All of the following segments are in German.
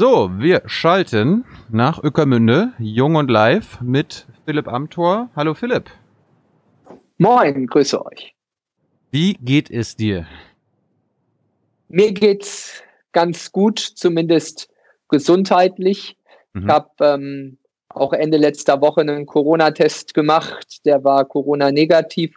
So, wir schalten nach Öckermünde, jung und live, mit Philipp Amthor. Hallo Philipp. Moin, grüße euch. Wie geht es dir? Mir geht's ganz gut, zumindest gesundheitlich. Mhm. Ich habe ähm, auch Ende letzter Woche einen Corona-Test gemacht, der war Corona-negativ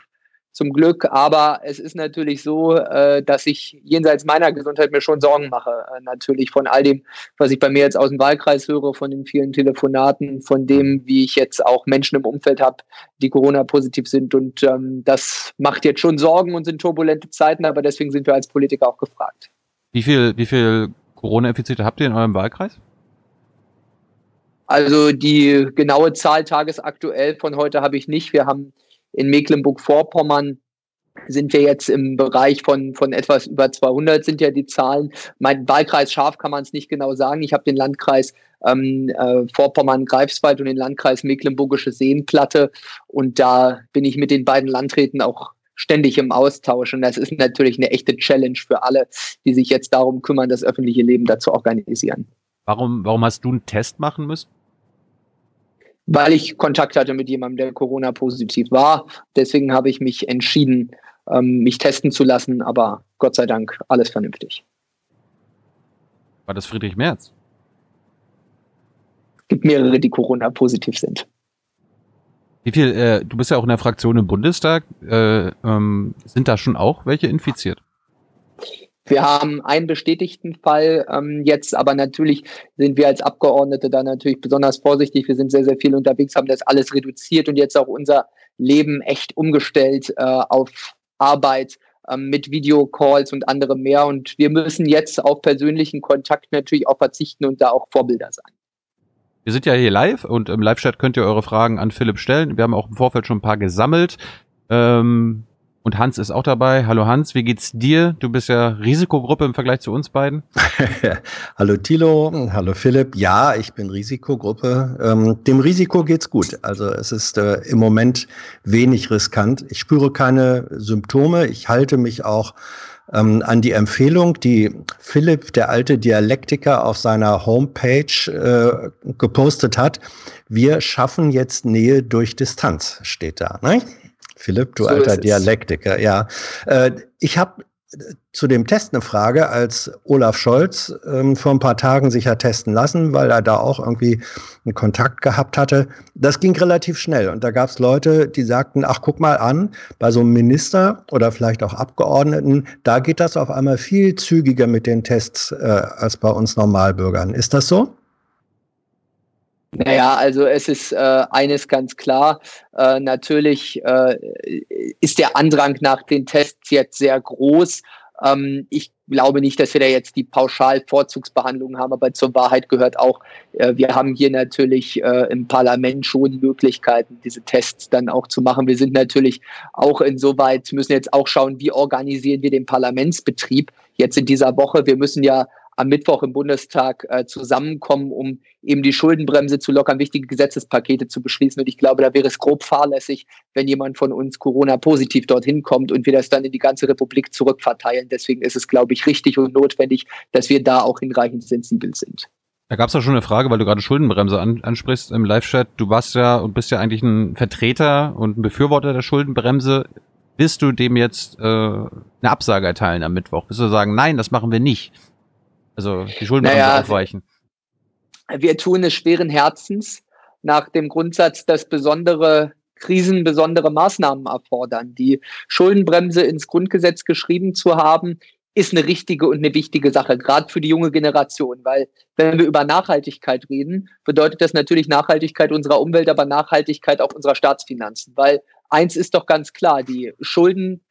zum Glück. Aber es ist natürlich so, äh, dass ich jenseits meiner Gesundheit mir schon Sorgen mache. Äh, natürlich von all dem, was ich bei mir jetzt aus dem Wahlkreis höre, von den vielen Telefonaten, von dem, wie ich jetzt auch Menschen im Umfeld habe, die Corona-positiv sind. Und ähm, das macht jetzt schon Sorgen und sind turbulente Zeiten, aber deswegen sind wir als Politiker auch gefragt. Wie viel, wie viel Corona-Infizierte habt ihr in eurem Wahlkreis? Also die genaue Zahl tagesaktuell von heute habe ich nicht. Wir haben in Mecklenburg-Vorpommern sind wir jetzt im Bereich von, von etwas über 200 sind ja die Zahlen. Mein Wahlkreis Scharf kann man es nicht genau sagen. Ich habe den Landkreis ähm, äh, Vorpommern-Greifswald und den Landkreis Mecklenburgische Seenplatte. Und da bin ich mit den beiden Landräten auch ständig im Austausch. Und das ist natürlich eine echte Challenge für alle, die sich jetzt darum kümmern, das öffentliche Leben dazu organisieren. Warum, warum hast du einen Test machen müssen? Weil ich Kontakt hatte mit jemandem, der Corona-positiv war. Deswegen habe ich mich entschieden, ähm, mich testen zu lassen, aber Gott sei Dank alles vernünftig. War das Friedrich Merz? Es gibt mehrere, die Corona-positiv sind. Wie viel, äh, du bist ja auch in der Fraktion im Bundestag, äh, ähm, sind da schon auch welche infiziert? Wir haben einen bestätigten Fall ähm, jetzt, aber natürlich sind wir als Abgeordnete da natürlich besonders vorsichtig. Wir sind sehr, sehr viel unterwegs, haben das alles reduziert und jetzt auch unser Leben echt umgestellt äh, auf Arbeit ähm, mit Videocalls und anderem mehr. Und wir müssen jetzt auf persönlichen Kontakt natürlich auch verzichten und da auch Vorbilder sein. Wir sind ja hier live und im Live-Chat könnt ihr eure Fragen an Philipp stellen. Wir haben auch im Vorfeld schon ein paar gesammelt. Ähm, und Hans ist auch dabei. Hallo Hans, wie geht's dir? Du bist ja Risikogruppe im Vergleich zu uns beiden. hallo Thilo, hallo Philipp. Ja, ich bin Risikogruppe. Ähm, dem Risiko geht's gut. Also es ist äh, im Moment wenig riskant. Ich spüre keine Symptome. Ich halte mich auch ähm, an die Empfehlung, die Philipp, der alte Dialektiker, auf seiner Homepage äh, gepostet hat. Wir schaffen jetzt Nähe durch Distanz, steht da. Ne? Philipp, du so alter Dialektiker, ja. Äh, ich habe zu dem Test eine Frage, als Olaf Scholz ähm, vor ein paar Tagen sich hat testen lassen, weil er da auch irgendwie einen Kontakt gehabt hatte. Das ging relativ schnell und da gab es Leute, die sagten, ach guck mal an, bei so einem Minister oder vielleicht auch Abgeordneten, da geht das auf einmal viel zügiger mit den Tests äh, als bei uns Normalbürgern. Ist das so? Naja, also es ist äh, eines ganz klar. Äh, natürlich äh, ist der Andrang nach den Tests jetzt sehr groß. Ähm, ich glaube nicht, dass wir da jetzt die Pauschalvorzugsbehandlung haben, aber zur Wahrheit gehört auch, äh, wir haben hier natürlich äh, im Parlament schon Möglichkeiten, diese Tests dann auch zu machen. Wir sind natürlich auch insoweit, müssen jetzt auch schauen, wie organisieren wir den Parlamentsbetrieb jetzt in dieser Woche. Wir müssen ja am Mittwoch im Bundestag äh, zusammenkommen, um eben die Schuldenbremse zu lockern, wichtige Gesetzespakete zu beschließen. Und ich glaube, da wäre es grob fahrlässig, wenn jemand von uns Corona-positiv dorthin kommt und wir das dann in die ganze Republik zurückverteilen. Deswegen ist es, glaube ich, richtig und notwendig, dass wir da auch hinreichend sensibel sind. Da gab es ja schon eine Frage, weil du gerade Schuldenbremse an, ansprichst im Live-Chat. Du warst ja und bist ja eigentlich ein Vertreter und ein Befürworter der Schuldenbremse. Wirst du dem jetzt äh, eine Absage erteilen am Mittwoch? Wirst du sagen, nein, das machen wir nicht? Also die Schulden naja, aufweichen. Wir tun es schweren Herzens nach dem Grundsatz, dass besondere Krisen besondere Maßnahmen erfordern. Die Schuldenbremse ins Grundgesetz geschrieben zu haben, ist eine richtige und eine wichtige Sache, gerade für die junge Generation, weil wenn wir über Nachhaltigkeit reden, bedeutet das natürlich Nachhaltigkeit unserer Umwelt, aber Nachhaltigkeit auch unserer Staatsfinanzen, weil eins ist doch ganz klar, die Schulden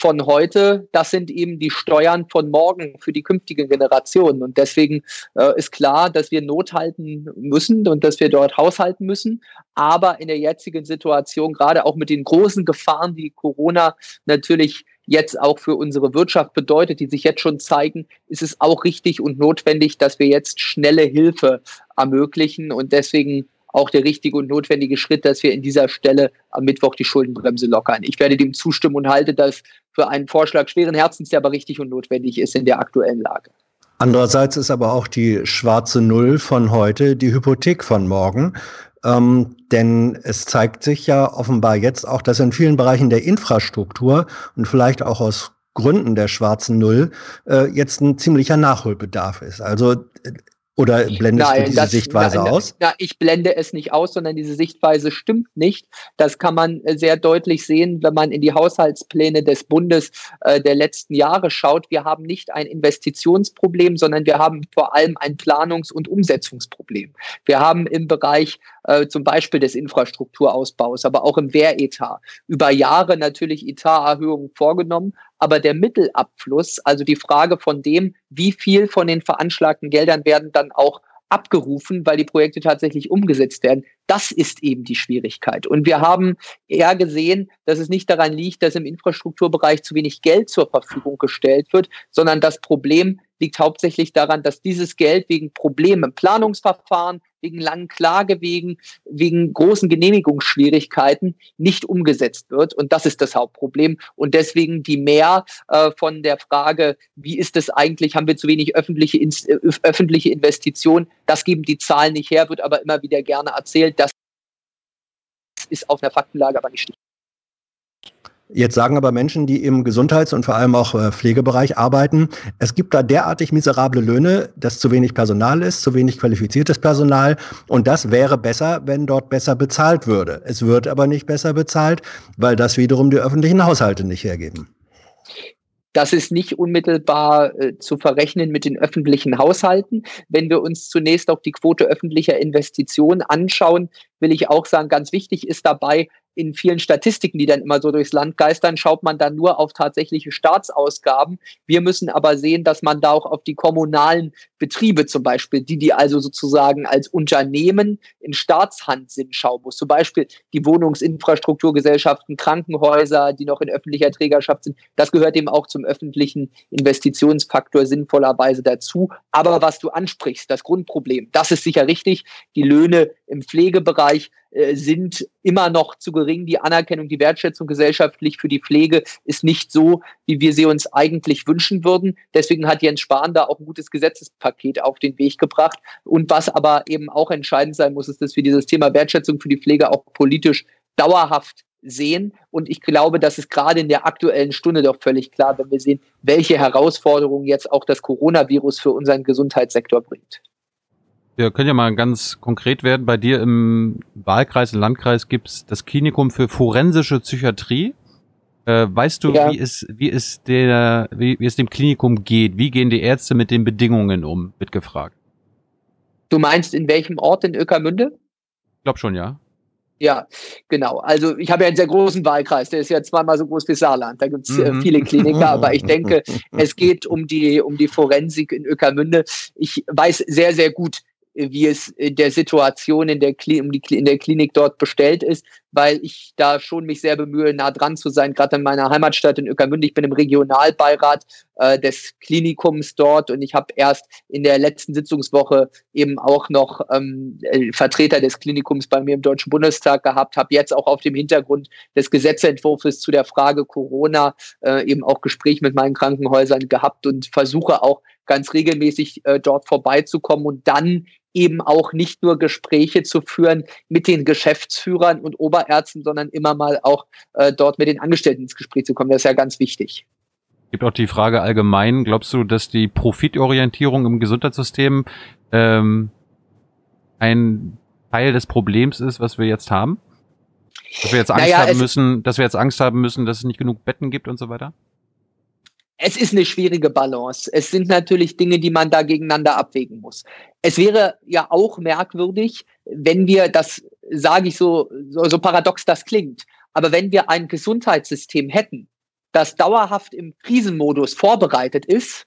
von heute, das sind eben die Steuern von morgen für die künftigen Generationen. Und deswegen äh, ist klar, dass wir Not halten müssen und dass wir dort haushalten müssen. Aber in der jetzigen Situation, gerade auch mit den großen Gefahren, die Corona natürlich jetzt auch für unsere Wirtschaft bedeutet, die sich jetzt schon zeigen, ist es auch richtig und notwendig, dass wir jetzt schnelle Hilfe ermöglichen. Und deswegen auch der richtige und notwendige Schritt, dass wir in dieser Stelle am Mittwoch die Schuldenbremse lockern. Ich werde dem zustimmen und halte das für einen Vorschlag schweren Herzens, der aber richtig und notwendig ist in der aktuellen Lage. Andererseits ist aber auch die schwarze Null von heute die Hypothek von morgen. Ähm, denn es zeigt sich ja offenbar jetzt auch, dass in vielen Bereichen der Infrastruktur und vielleicht auch aus Gründen der schwarzen Null äh, jetzt ein ziemlicher Nachholbedarf ist. Also äh, oder blendest nein, du diese das, Sichtweise nein, aus? Na, ich blende es nicht aus, sondern diese Sichtweise stimmt nicht. Das kann man äh, sehr deutlich sehen, wenn man in die Haushaltspläne des Bundes äh, der letzten Jahre schaut. Wir haben nicht ein Investitionsproblem, sondern wir haben vor allem ein Planungs- und Umsetzungsproblem. Wir haben im Bereich äh, zum Beispiel des Infrastrukturausbaus, aber auch im Wehretat über Jahre natürlich Etaterhöhungen vorgenommen, aber der Mittelabfluss, also die Frage von dem, wie viel von den veranschlagten Geldern werden dann auch abgerufen, weil die Projekte tatsächlich umgesetzt werden. Das ist eben die Schwierigkeit. Und wir haben eher gesehen, dass es nicht daran liegt, dass im Infrastrukturbereich zu wenig Geld zur Verfügung gestellt wird, sondern das Problem liegt hauptsächlich daran, dass dieses Geld wegen Problemen im Planungsverfahren, wegen langen Klagewegen, wegen großen Genehmigungsschwierigkeiten nicht umgesetzt wird. Und das ist das Hauptproblem. Und deswegen die mehr äh, von der Frage, wie ist es eigentlich, haben wir zu wenig öffentliche, äh, öffentliche Investitionen? Das geben die Zahlen nicht her, wird aber immer wieder gerne erzählt. Das ist auf einer Faktenlage aber nicht stichhaltig. Jetzt sagen aber Menschen, die im Gesundheits- und vor allem auch äh, Pflegebereich arbeiten, es gibt da derartig miserable Löhne, dass zu wenig Personal ist, zu wenig qualifiziertes Personal. Und das wäre besser, wenn dort besser bezahlt würde. Es wird aber nicht besser bezahlt, weil das wiederum die öffentlichen Haushalte nicht hergeben. Das ist nicht unmittelbar äh, zu verrechnen mit den öffentlichen Haushalten. Wenn wir uns zunächst auch die Quote öffentlicher Investitionen anschauen, will ich auch sagen, ganz wichtig ist dabei, in vielen Statistiken, die dann immer so durchs Land geistern, schaut man dann nur auf tatsächliche Staatsausgaben. Wir müssen aber sehen, dass man da auch auf die kommunalen Betriebe zum Beispiel, die, die also sozusagen als Unternehmen in Staatshand sind, schauen muss. Zum Beispiel die Wohnungsinfrastrukturgesellschaften, Krankenhäuser, die noch in öffentlicher Trägerschaft sind. Das gehört eben auch zum öffentlichen Investitionsfaktor sinnvollerweise dazu. Aber was du ansprichst, das Grundproblem, das ist sicher richtig. Die Löhne im Pflegebereich sind immer noch zu gering. Die Anerkennung, die Wertschätzung gesellschaftlich für die Pflege ist nicht so, wie wir sie uns eigentlich wünschen würden. Deswegen hat Jens Spahn da auch ein gutes Gesetzespaket auf den Weg gebracht. Und was aber eben auch entscheidend sein muss, ist, dass wir dieses Thema Wertschätzung für die Pflege auch politisch dauerhaft sehen. Und ich glaube, das ist gerade in der aktuellen Stunde doch völlig klar, wenn wir sehen, welche Herausforderungen jetzt auch das Coronavirus für unseren Gesundheitssektor bringt. Wir können ja mal ganz konkret werden. Bei dir im Wahlkreis, im Landkreis gibt's das Klinikum für forensische Psychiatrie. Äh, weißt du, ja. wie es, wie es der, wie, wie es dem Klinikum geht? Wie gehen die Ärzte mit den Bedingungen um? Wird gefragt. Du meinst in welchem Ort in Öckermünde? Ich glaube schon, ja. Ja, genau. Also ich habe ja einen sehr großen Wahlkreis, der ist ja zweimal so groß wie Saarland. Da gibt es äh, mhm. viele Kliniker, aber ich denke, es geht um die, um die Forensik in Öckermünde. Ich weiß sehr, sehr gut, wie es in der Situation in der, in der Klinik dort bestellt ist, weil ich da schon mich sehr bemühe, nah dran zu sein, gerade in meiner Heimatstadt in Öckermünde. Ich bin im Regionalbeirat äh, des Klinikums dort und ich habe erst in der letzten Sitzungswoche eben auch noch ähm, äh, Vertreter des Klinikums bei mir im Deutschen Bundestag gehabt, habe jetzt auch auf dem Hintergrund des Gesetzentwurfs zu der Frage Corona äh, eben auch Gespräch mit meinen Krankenhäusern gehabt und versuche auch ganz regelmäßig äh, dort vorbeizukommen und dann eben auch nicht nur Gespräche zu führen mit den Geschäftsführern und Oberärzten, sondern immer mal auch äh, dort mit den Angestellten ins Gespräch zu kommen. Das ist ja ganz wichtig. Gibt auch die Frage allgemein, glaubst du, dass die Profitorientierung im Gesundheitssystem ähm, ein Teil des Problems ist, was wir jetzt haben? Dass wir jetzt Angst naja, haben müssen, dass wir jetzt Angst haben müssen, dass es nicht genug Betten gibt und so weiter? Es ist eine schwierige Balance. Es sind natürlich Dinge, die man da gegeneinander abwägen muss. Es wäre ja auch merkwürdig, wenn wir, das sage ich so, so, so paradox das klingt, aber wenn wir ein Gesundheitssystem hätten, das dauerhaft im Krisenmodus vorbereitet ist,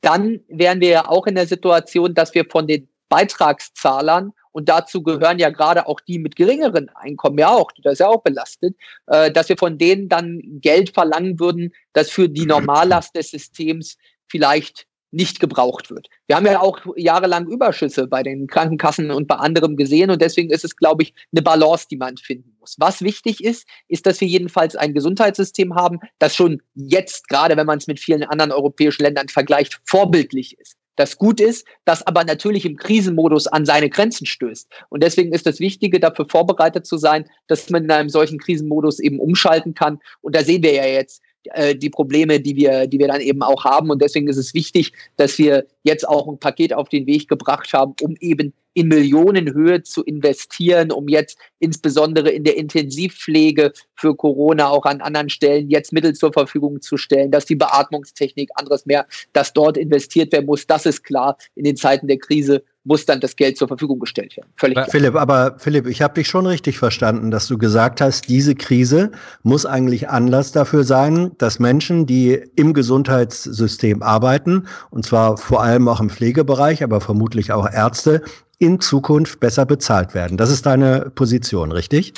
dann wären wir ja auch in der Situation, dass wir von den Beitragszahlern und dazu gehören ja gerade auch die mit geringeren Einkommen ja auch, das ist ja auch belastet, äh, dass wir von denen dann Geld verlangen würden, das für die Normallast des Systems vielleicht nicht gebraucht wird. Wir haben ja auch jahrelang Überschüsse bei den Krankenkassen und bei anderem gesehen und deswegen ist es, glaube ich, eine Balance, die man finden muss. Was wichtig ist, ist, dass wir jedenfalls ein Gesundheitssystem haben, das schon jetzt, gerade wenn man es mit vielen anderen europäischen Ländern vergleicht, vorbildlich ist das gut ist, das aber natürlich im Krisenmodus an seine Grenzen stößt. Und deswegen ist das Wichtige, dafür vorbereitet zu sein, dass man in einem solchen Krisenmodus eben umschalten kann. Und da sehen wir ja jetzt, äh, die Probleme, die wir, die wir dann eben auch haben. Und deswegen ist es wichtig, dass wir jetzt auch ein Paket auf den Weg gebracht haben, um eben in Millionenhöhe zu investieren, um jetzt insbesondere in der Intensivpflege für Corona auch an anderen Stellen jetzt Mittel zur Verfügung zu stellen, dass die Beatmungstechnik, anderes mehr, dass dort investiert werden muss. Das ist klar. In den Zeiten der Krise muss dann das Geld zur Verfügung gestellt werden. Völlig klar. Philipp, aber Philipp, ich habe dich schon richtig verstanden, dass du gesagt hast, diese Krise muss eigentlich Anlass dafür sein, dass Menschen, die im Gesundheitssystem arbeiten, und zwar vor allem auch im Pflegebereich, aber vermutlich auch Ärzte, in Zukunft besser bezahlt werden. Das ist deine Position, richtig?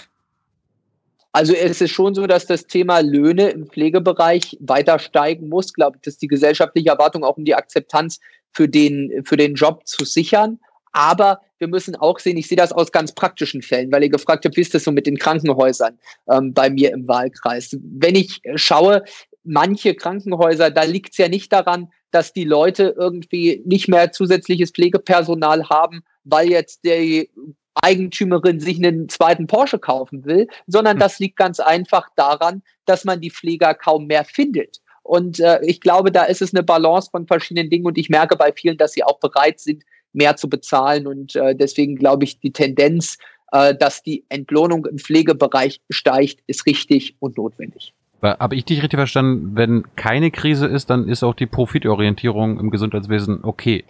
Also es ist schon so, dass das Thema Löhne im Pflegebereich weiter steigen muss. Ich glaube, das ist die gesellschaftliche Erwartung auch um die Akzeptanz für den, für den Job zu sichern. Aber wir müssen auch sehen, ich sehe das aus ganz praktischen Fällen, weil ihr gefragt habt, wie ist das so mit den Krankenhäusern ähm, bei mir im Wahlkreis? Wenn ich schaue, manche Krankenhäuser, da liegt es ja nicht daran, dass die Leute irgendwie nicht mehr zusätzliches Pflegepersonal haben, weil jetzt die Eigentümerin sich einen zweiten Porsche kaufen will, sondern hm. das liegt ganz einfach daran, dass man die Pfleger kaum mehr findet. Und äh, ich glaube, da ist es eine Balance von verschiedenen Dingen und ich merke bei vielen, dass sie auch bereit sind, mehr zu bezahlen. Und äh, deswegen glaube ich, die Tendenz, äh, dass die Entlohnung im Pflegebereich steigt, ist richtig und notwendig. Habe ich dich richtig verstanden? Wenn keine Krise ist, dann ist auch die Profitorientierung im Gesundheitswesen okay.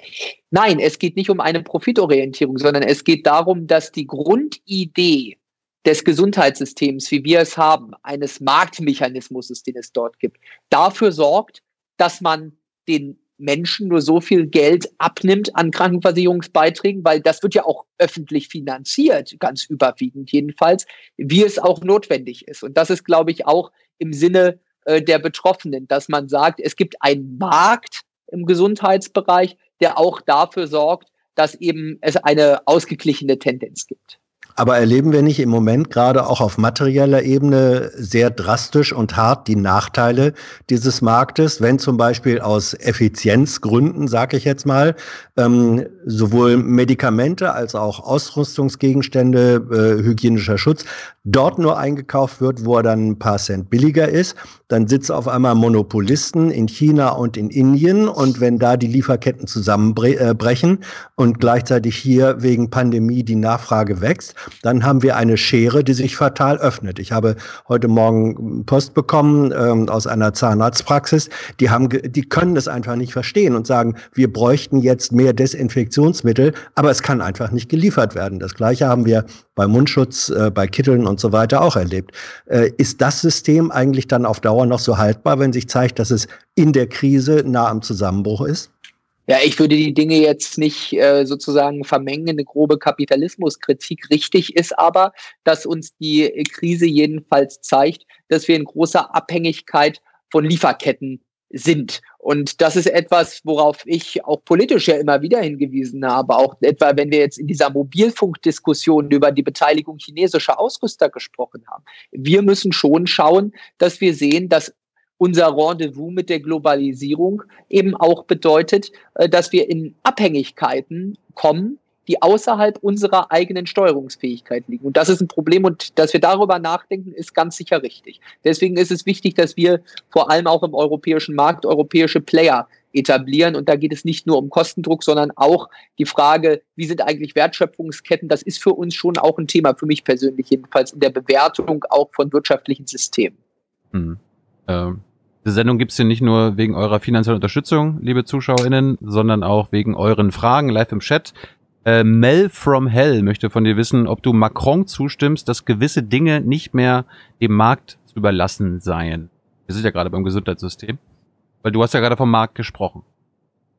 Nein, es geht nicht um eine Profitorientierung, sondern es geht darum, dass die Grundidee des Gesundheitssystems, wie wir es haben, eines Marktmechanismus, den es dort gibt, dafür sorgt, dass man den Menschen nur so viel Geld abnimmt an Krankenversicherungsbeiträgen, weil das wird ja auch öffentlich finanziert, ganz überwiegend jedenfalls, wie es auch notwendig ist. Und das ist, glaube ich, auch im Sinne äh, der Betroffenen, dass man sagt, es gibt einen Markt im Gesundheitsbereich, der auch dafür sorgt, dass eben es eine ausgeglichene Tendenz gibt. Aber erleben wir nicht im Moment gerade auch auf materieller Ebene sehr drastisch und hart die Nachteile dieses Marktes, wenn zum Beispiel aus Effizienzgründen, sage ich jetzt mal, ähm, sowohl Medikamente als auch Ausrüstungsgegenstände, äh, hygienischer Schutz dort nur eingekauft wird, wo er dann ein paar Cent billiger ist. Dann sitzen auf einmal Monopolisten in China und in Indien und wenn da die Lieferketten zusammenbrechen und gleichzeitig hier wegen Pandemie die Nachfrage wächst, dann haben wir eine Schere, die sich fatal öffnet. Ich habe heute Morgen Post bekommen ähm, aus einer Zahnarztpraxis. Die haben, die können das einfach nicht verstehen und sagen, wir bräuchten jetzt mehr Desinfektionsmittel, aber es kann einfach nicht geliefert werden. Das Gleiche haben wir bei Mundschutz, äh, bei Kitteln und so weiter auch erlebt. Äh, ist das System eigentlich dann auf Dauer noch so haltbar, wenn sich zeigt, dass es in der Krise nah am Zusammenbruch ist? Ja, ich würde die Dinge jetzt nicht äh, sozusagen vermengen. Eine grobe Kapitalismuskritik richtig ist aber, dass uns die Krise jedenfalls zeigt, dass wir in großer Abhängigkeit von Lieferketten sind. Und das ist etwas, worauf ich auch politisch ja immer wieder hingewiesen habe. Auch etwa, wenn wir jetzt in dieser Mobilfunkdiskussion über die Beteiligung chinesischer Ausrüster gesprochen haben. Wir müssen schon schauen, dass wir sehen, dass unser Rendezvous mit der Globalisierung eben auch bedeutet, äh, dass wir in Abhängigkeiten kommen, die außerhalb unserer eigenen Steuerungsfähigkeit liegen. Und das ist ein Problem und dass wir darüber nachdenken, ist ganz sicher richtig. Deswegen ist es wichtig, dass wir vor allem auch im europäischen Markt europäische Player etablieren. Und da geht es nicht nur um Kostendruck, sondern auch die Frage, wie sind eigentlich Wertschöpfungsketten? Das ist für uns schon auch ein Thema, für mich persönlich jedenfalls, in der Bewertung auch von wirtschaftlichen Systemen. Hm. Ähm, diese Sendung gibt's hier nicht nur wegen eurer finanziellen Unterstützung, liebe ZuschauerInnen, sondern auch wegen euren Fragen live im Chat. Äh, Mel from Hell möchte von dir wissen, ob du Macron zustimmst, dass gewisse Dinge nicht mehr dem Markt zu überlassen seien. Wir sind ja gerade beim Gesundheitssystem. Weil du hast ja gerade vom Markt gesprochen.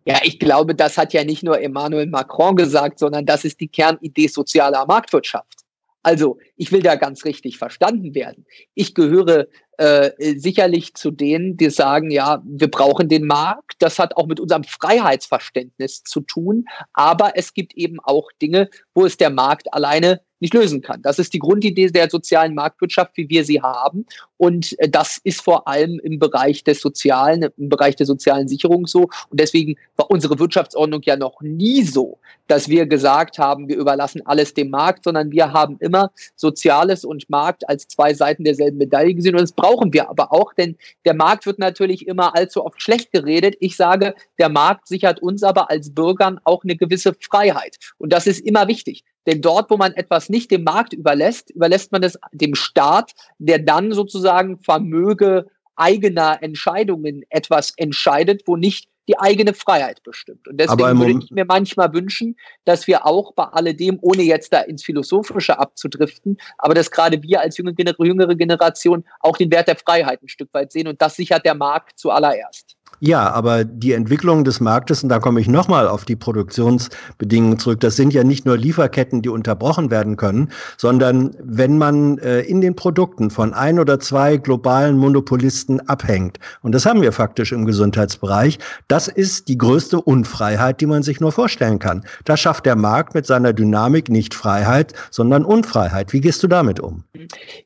Ja, ich glaube, das hat ja nicht nur Emmanuel Macron gesagt, sondern das ist die Kernidee sozialer Marktwirtschaft. Also, ich will da ganz richtig verstanden werden. Ich gehöre äh, sicherlich zu denen, die sagen, ja, wir brauchen den Markt. Das hat auch mit unserem Freiheitsverständnis zu tun. Aber es gibt eben auch Dinge, wo es der Markt alleine nicht lösen kann. Das ist die Grundidee der sozialen Marktwirtschaft, wie wir sie haben. Und äh, das ist vor allem im Bereich des Sozialen, im Bereich der sozialen Sicherung so. Und deswegen war unsere Wirtschaftsordnung ja noch nie so, dass wir gesagt haben, wir überlassen alles dem Markt, sondern wir haben immer Soziales und Markt als zwei Seiten derselben Medaille gesehen. Und das brauchen wir aber auch, denn der Markt wird natürlich immer allzu oft schlecht geredet. Ich sage, der Markt sichert uns aber als Bürgern auch eine gewisse Freiheit. Und das ist immer wichtig. Denn dort, wo man etwas nicht dem Markt überlässt, überlässt man es dem Staat, der dann sozusagen Vermöge eigener Entscheidungen etwas entscheidet, wo nicht die eigene Freiheit bestimmt. Und deswegen würde ich mir manchmal wünschen, dass wir auch bei alledem, ohne jetzt da ins Philosophische abzudriften, aber dass gerade wir als jüngere Generation auch den Wert der Freiheit ein Stück weit sehen und das sichert der Markt zuallererst. Ja, aber die Entwicklung des Marktes, und da komme ich nochmal auf die Produktionsbedingungen zurück, das sind ja nicht nur Lieferketten, die unterbrochen werden können, sondern wenn man äh, in den Produkten von ein oder zwei globalen Monopolisten abhängt, und das haben wir faktisch im Gesundheitsbereich, das ist die größte Unfreiheit, die man sich nur vorstellen kann. Da schafft der Markt mit seiner Dynamik nicht Freiheit, sondern Unfreiheit. Wie gehst du damit um?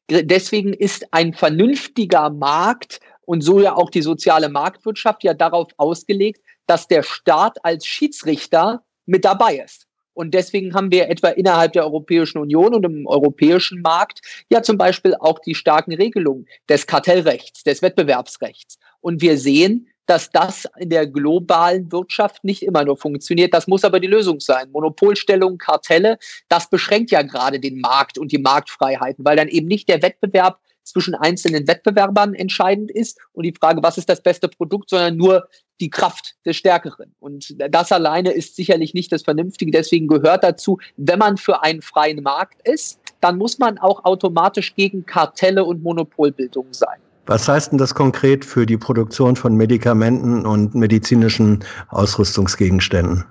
Deswegen ist ein vernünftiger Markt und so ja auch die soziale Marktwirtschaft ja darauf ausgelegt, dass der Staat als Schiedsrichter mit dabei ist. Und deswegen haben wir etwa innerhalb der Europäischen Union und im europäischen Markt ja zum Beispiel auch die starken Regelungen des Kartellrechts, des Wettbewerbsrechts. Und wir sehen, dass das in der globalen Wirtschaft nicht immer nur funktioniert. Das muss aber die Lösung sein. Monopolstellung, Kartelle, das beschränkt ja gerade den Markt und die Marktfreiheiten, weil dann eben nicht der Wettbewerb zwischen einzelnen Wettbewerbern entscheidend ist und die Frage, was ist das beste Produkt, sondern nur die Kraft des Stärkeren. Und das alleine ist sicherlich nicht das Vernünftige. Deswegen gehört dazu, wenn man für einen freien Markt ist, dann muss man auch automatisch gegen Kartelle und Monopolbildung sein. Was heißt denn das konkret für die Produktion von Medikamenten und medizinischen Ausrüstungsgegenständen?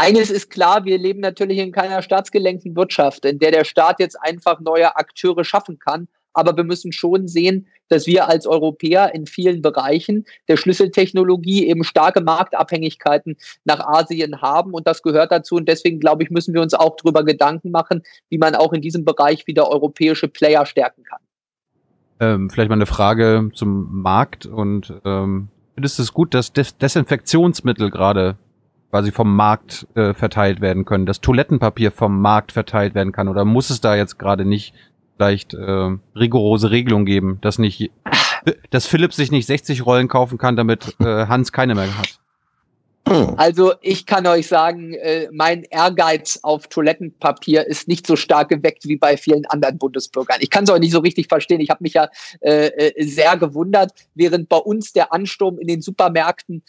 Eines ist klar, wir leben natürlich in keiner staatsgelenkten Wirtschaft, in der der Staat jetzt einfach neue Akteure schaffen kann. Aber wir müssen schon sehen, dass wir als Europäer in vielen Bereichen der Schlüsseltechnologie eben starke Marktabhängigkeiten nach Asien haben. Und das gehört dazu. Und deswegen, glaube ich, müssen wir uns auch darüber Gedanken machen, wie man auch in diesem Bereich wieder europäische Player stärken kann. Ähm, vielleicht mal eine Frage zum Markt und ähm, findest du es gut, dass Des Desinfektionsmittel gerade quasi vom Markt äh, verteilt werden können, dass Toilettenpapier vom Markt verteilt werden kann? Oder muss es da jetzt gerade nicht vielleicht äh, rigorose Regelungen geben, dass nicht, dass Philipp sich nicht 60 Rollen kaufen kann, damit äh, Hans keine mehr hat? Hm. Also ich kann euch sagen, äh, mein Ehrgeiz auf Toilettenpapier ist nicht so stark geweckt wie bei vielen anderen Bundesbürgern. Ich kann es auch nicht so richtig verstehen. Ich habe mich ja äh, äh, sehr gewundert, während bei uns der Ansturm in den Supermärkten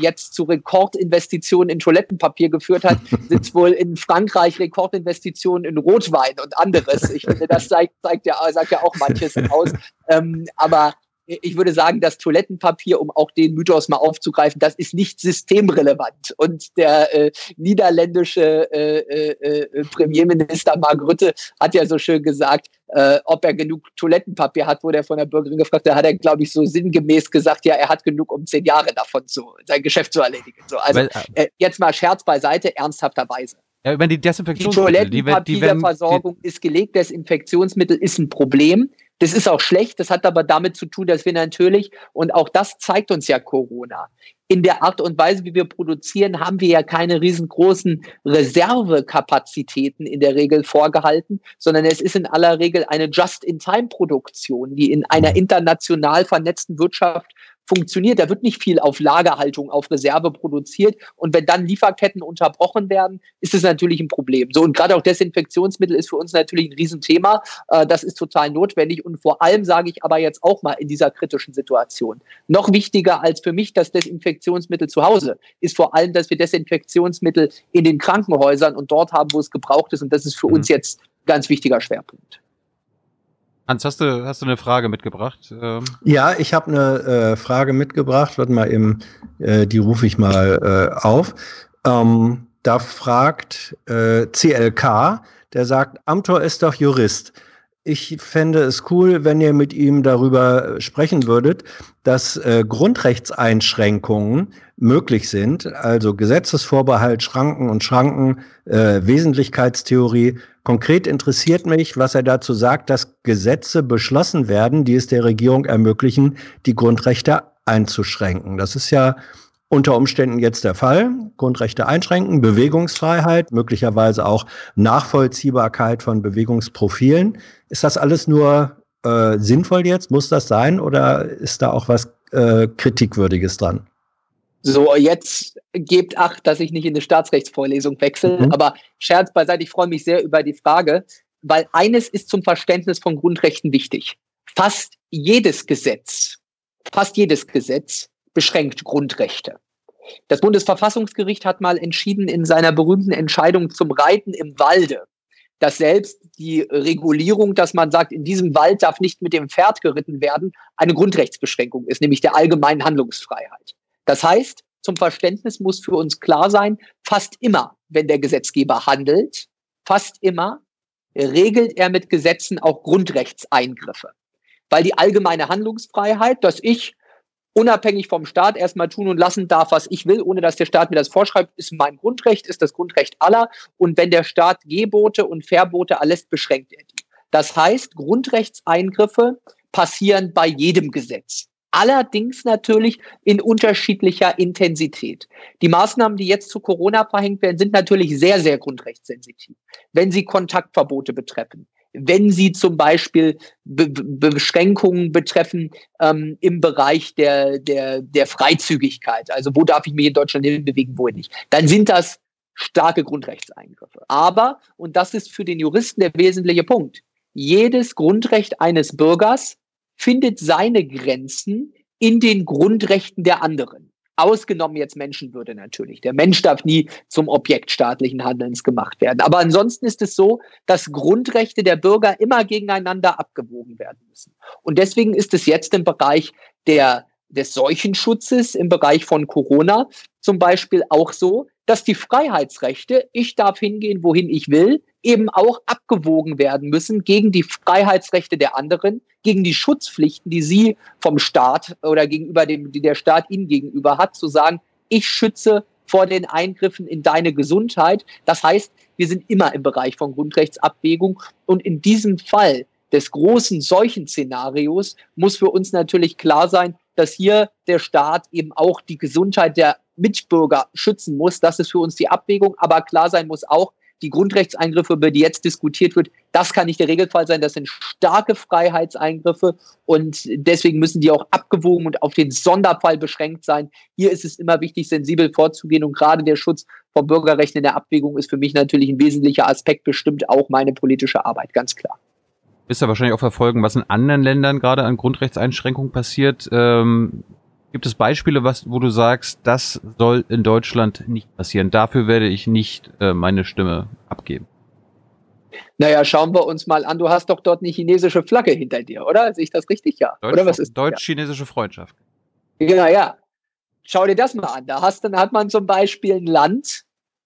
jetzt zu Rekordinvestitionen in Toilettenpapier geführt hat, sind wohl in Frankreich Rekordinvestitionen in Rotwein und anderes. Ich finde, das zeigt, zeigt ja, sagt ja auch manches aus. Ähm, aber ich würde sagen, das Toilettenpapier, um auch den Mythos mal aufzugreifen, das ist nicht systemrelevant. Und der äh, niederländische äh, äh, äh, Premierminister Mark Rutte hat ja so schön gesagt, äh, ob er genug Toilettenpapier hat, wurde er von der Bürgerin gefragt. Da hat er, glaube ich, so sinngemäß gesagt, ja, er hat genug, um zehn Jahre davon zu, sein Geschäft zu erledigen. So, also Weil, äh, jetzt mal Scherz beiseite, ernsthafterweise. Ja, über die Desinfektionsmittel. Die Toilettenpapierversorgung ist gelegt, Desinfektionsmittel ist ein Problem. Das ist auch schlecht, das hat aber damit zu tun, dass wir natürlich, und auch das zeigt uns ja Corona, in der Art und Weise, wie wir produzieren, haben wir ja keine riesengroßen Reservekapazitäten in der Regel vorgehalten, sondern es ist in aller Regel eine Just-in-Time-Produktion, die in einer international vernetzten Wirtschaft funktioniert. Da wird nicht viel auf Lagerhaltung, auf Reserve produziert. Und wenn dann Lieferketten unterbrochen werden, ist es natürlich ein Problem. So, und gerade auch Desinfektionsmittel ist für uns natürlich ein Riesenthema. Äh, das ist total notwendig. Und vor allem sage ich aber jetzt auch mal in dieser kritischen Situation. Noch wichtiger als für mich das Desinfektionsmittel zu Hause ist vor allem, dass wir Desinfektionsmittel in den Krankenhäusern und dort haben, wo es gebraucht ist. Und das ist für mhm. uns jetzt ein ganz wichtiger Schwerpunkt. Hans, hast du, hast du eine Frage mitgebracht? Ähm ja, ich habe eine äh, Frage mitgebracht. Warte mal eben, äh, die rufe ich mal äh, auf. Ähm, da fragt äh, CLK, der sagt, Amtor ist doch Jurist. ich fände es cool, wenn ihr mit ihm darüber sprechen würdet, dass äh, Grundrechtseinschränkungen möglich sind, also Gesetzesvorbehalt, Schranken und Schranken, äh, Wesentlichkeitstheorie. Konkret interessiert mich, was er dazu sagt, dass Gesetze beschlossen werden, die es der Regierung ermöglichen, die Grundrechte einzuschränken. Das ist ja unter Umständen jetzt der Fall. Grundrechte einschränken, Bewegungsfreiheit, möglicherweise auch Nachvollziehbarkeit von Bewegungsprofilen. Ist das alles nur äh, sinnvoll jetzt? Muss das sein oder ist da auch was äh, Kritikwürdiges dran? So, jetzt gebt acht, dass ich nicht in eine Staatsrechtsvorlesung wechsle. Mhm. Aber Scherz beiseite, ich freue mich sehr über die Frage, weil eines ist zum Verständnis von Grundrechten wichtig. Fast jedes Gesetz, fast jedes Gesetz beschränkt Grundrechte. Das Bundesverfassungsgericht hat mal entschieden in seiner berühmten Entscheidung zum Reiten im Walde, dass selbst die Regulierung, dass man sagt, in diesem Wald darf nicht mit dem Pferd geritten werden, eine Grundrechtsbeschränkung ist, nämlich der allgemeinen Handlungsfreiheit. Das heißt, zum Verständnis muss für uns klar sein, fast immer, wenn der Gesetzgeber handelt, fast immer regelt er mit Gesetzen auch Grundrechtseingriffe. Weil die allgemeine Handlungsfreiheit, dass ich unabhängig vom Staat erstmal tun und lassen darf, was ich will, ohne dass der Staat mir das vorschreibt, ist mein Grundrecht, ist das Grundrecht aller. Und wenn der Staat Gebote und Verbote erlässt, beschränkt er die. Das heißt, Grundrechtseingriffe passieren bei jedem Gesetz. Allerdings natürlich in unterschiedlicher Intensität. Die Maßnahmen, die jetzt zu Corona verhängt werden, sind natürlich sehr, sehr grundrechtssensitiv. Wenn sie Kontaktverbote betreffen, wenn sie zum Beispiel Be Beschränkungen betreffen ähm, im Bereich der, der, der Freizügigkeit, also wo darf ich mich in Deutschland hinbewegen, wo nicht, dann sind das starke Grundrechtseingriffe. Aber, und das ist für den Juristen der wesentliche Punkt, jedes Grundrecht eines Bürgers findet seine Grenzen in den Grundrechten der anderen. Ausgenommen jetzt Menschenwürde natürlich. Der Mensch darf nie zum Objekt staatlichen Handelns gemacht werden. Aber ansonsten ist es so, dass Grundrechte der Bürger immer gegeneinander abgewogen werden müssen. Und deswegen ist es jetzt im Bereich der, des Seuchenschutzes, im Bereich von Corona zum Beispiel auch so, dass die Freiheitsrechte, ich darf hingehen, wohin ich will, eben auch abgewogen werden müssen gegen die Freiheitsrechte der anderen, gegen die Schutzpflichten, die sie vom Staat oder gegenüber dem, die der Staat ihnen gegenüber hat, zu sagen, ich schütze vor den Eingriffen in deine Gesundheit. Das heißt, wir sind immer im Bereich von Grundrechtsabwägung und in diesem Fall des großen Seuchenszenarios muss für uns natürlich klar sein, dass hier der Staat eben auch die Gesundheit der Mitbürger schützen muss. Das ist für uns die Abwägung. Aber klar sein muss auch, die Grundrechtseingriffe, über die jetzt diskutiert wird, das kann nicht der Regelfall sein. Das sind starke Freiheitseingriffe und deswegen müssen die auch abgewogen und auf den Sonderfall beschränkt sein. Hier ist es immer wichtig, sensibel vorzugehen und gerade der Schutz von Bürgerrechten in der Abwägung ist für mich natürlich ein wesentlicher Aspekt, bestimmt auch meine politische Arbeit, ganz klar. Bist ja wahrscheinlich auch verfolgen, was in anderen Ländern gerade an Grundrechtseinschränkungen passiert. Ähm Gibt es Beispiele, was, wo du sagst, das soll in Deutschland nicht passieren? Dafür werde ich nicht äh, meine Stimme abgeben. Naja, schauen wir uns mal an. Du hast doch dort eine chinesische Flagge hinter dir, oder? Sehe ich das richtig? Ja. Deutsch, oder was ist Deutsch-chinesische Freundschaft. Ja, ja. Schau dir das mal an. Da hast, dann hat man zum Beispiel ein Land,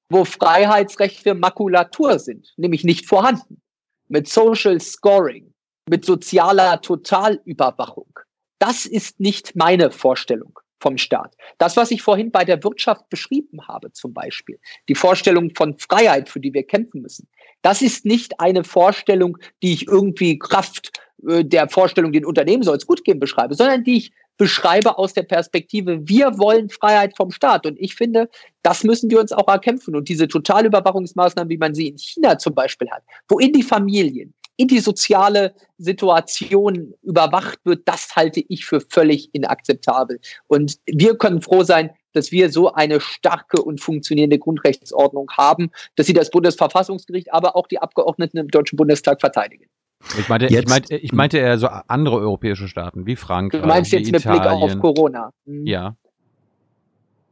wo Freiheitsrechte Makulatur sind, nämlich nicht vorhanden. Mit Social Scoring, mit sozialer Totalüberwachung. Das ist nicht meine Vorstellung vom Staat. Das, was ich vorhin bei der Wirtschaft beschrieben habe, zum Beispiel, die Vorstellung von Freiheit, für die wir kämpfen müssen, das ist nicht eine Vorstellung, die ich irgendwie Kraft äh, der Vorstellung, den Unternehmen soll es gut gehen, beschreibe, sondern die ich beschreibe aus der Perspektive, wir wollen Freiheit vom Staat. Und ich finde, das müssen wir uns auch erkämpfen. Und diese Totalüberwachungsmaßnahmen, wie man sie in China zum Beispiel hat, wo in die Familien, in die soziale Situation überwacht wird, das halte ich für völlig inakzeptabel. Und wir können froh sein, dass wir so eine starke und funktionierende Grundrechtsordnung haben, dass sie das Bundesverfassungsgericht, aber auch die Abgeordneten im Deutschen Bundestag verteidigen. Ich meinte, ich meinte, ich meinte eher so andere europäische Staaten wie Frankreich. Du meinst jetzt mit Blick auch auf Corona. Mhm. Ja.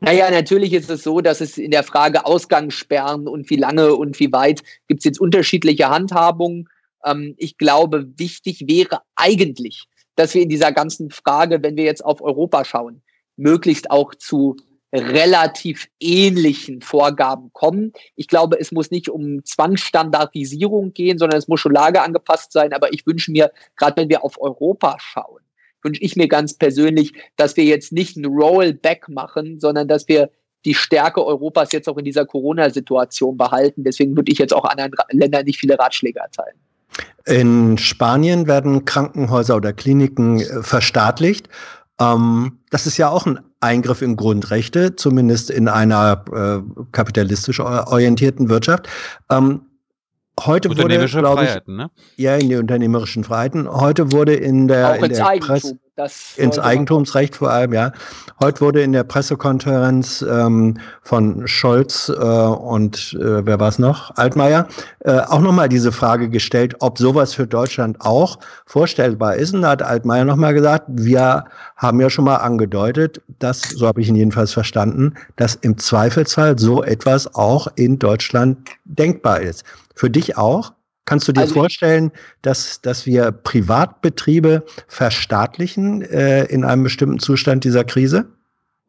Naja, natürlich ist es so, dass es in der Frage Ausgangssperren und wie lange und wie weit gibt es jetzt unterschiedliche Handhabungen. Ähm, ich glaube, wichtig wäre eigentlich, dass wir in dieser ganzen Frage, wenn wir jetzt auf Europa schauen, möglichst auch zu relativ ähnlichen Vorgaben kommen. Ich glaube, es muss nicht um Zwangsstandardisierung gehen, sondern es muss schon lageangepasst sein. Aber ich wünsche mir, gerade wenn wir auf Europa schauen, wünsche ich mir ganz persönlich, dass wir jetzt nicht ein Rollback machen, sondern dass wir die Stärke Europas jetzt auch in dieser Corona-Situation behalten. Deswegen würde ich jetzt auch anderen Ländern nicht viele Ratschläge erteilen. In Spanien werden Krankenhäuser oder Kliniken äh, verstaatlicht. Ähm, das ist ja auch ein Eingriff in Grundrechte, zumindest in einer äh, kapitalistisch orientierten Wirtschaft. Ähm, heute Unternehmerische wurde, Freiheiten, ne? Ja, in die unternehmerischen Freiheiten. Heute wurde in der, auch in der Presse das ins Eigentumsrecht vor allem, ja. Heute wurde in der Pressekonferenz ähm, von Scholz äh, und äh, wer war es noch? Altmaier, äh, auch nochmal diese Frage gestellt, ob sowas für Deutschland auch vorstellbar ist. Und da hat Altmaier nochmal gesagt, wir haben ja schon mal angedeutet, dass, so habe ich ihn jedenfalls verstanden, dass im Zweifelsfall so etwas auch in Deutschland denkbar ist. Für dich auch? Kannst du dir also vorstellen, dass, dass wir Privatbetriebe verstaatlichen äh, in einem bestimmten Zustand dieser Krise?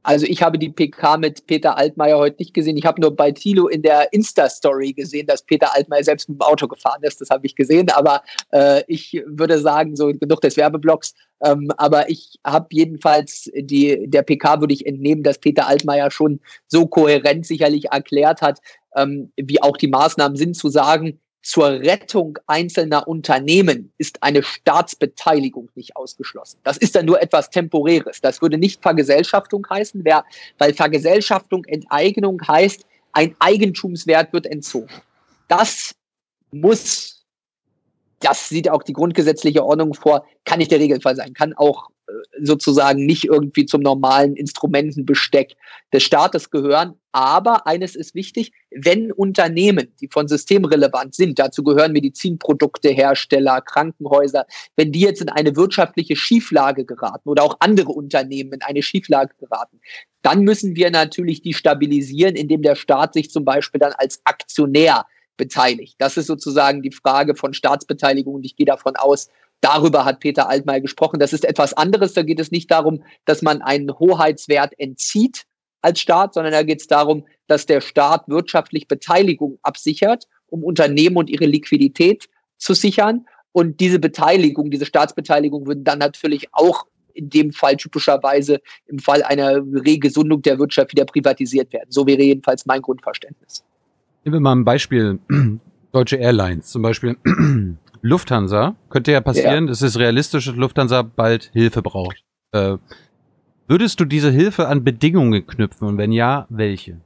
Also ich habe die PK mit Peter Altmaier heute nicht gesehen. Ich habe nur bei Thilo in der Insta-Story gesehen, dass Peter Altmaier selbst mit dem Auto gefahren ist. Das habe ich gesehen. Aber äh, ich würde sagen, so genug des Werbeblocks. Ähm, aber ich habe jedenfalls die, der PK würde ich entnehmen, dass Peter Altmaier schon so kohärent sicherlich erklärt hat, ähm, wie auch die Maßnahmen sind, zu sagen, zur Rettung einzelner Unternehmen ist eine Staatsbeteiligung nicht ausgeschlossen. Das ist dann nur etwas Temporäres. Das würde nicht Vergesellschaftung heißen, weil Vergesellschaftung, Enteignung heißt, ein Eigentumswert wird entzogen. Das muss, das sieht auch die grundgesetzliche Ordnung vor, kann nicht der Regelfall sein, kann auch sozusagen nicht irgendwie zum normalen Instrumentenbesteck des Staates gehören. Aber eines ist wichtig, wenn Unternehmen, die von System relevant sind, dazu gehören Medizinproduktehersteller, Krankenhäuser, wenn die jetzt in eine wirtschaftliche Schieflage geraten oder auch andere Unternehmen in eine Schieflage geraten, dann müssen wir natürlich die stabilisieren, indem der Staat sich zum Beispiel dann als Aktionär beteiligt. Das ist sozusagen die Frage von Staatsbeteiligung und ich gehe davon aus, Darüber hat Peter Altmaier gesprochen. Das ist etwas anderes. Da geht es nicht darum, dass man einen Hoheitswert entzieht als Staat, sondern da geht es darum, dass der Staat wirtschaftlich Beteiligung absichert, um Unternehmen und ihre Liquidität zu sichern. Und diese Beteiligung, diese Staatsbeteiligung würden dann natürlich auch in dem Fall typischerweise im Fall einer Regesundung der Wirtschaft wieder privatisiert werden. So wäre jedenfalls mein Grundverständnis. Nehmen wir mal ein Beispiel. Deutsche Airlines zum Beispiel. Lufthansa, könnte ja passieren, ja. es ist realistisch, dass Lufthansa bald Hilfe braucht. Äh, würdest du diese Hilfe an Bedingungen knüpfen und wenn ja, welche?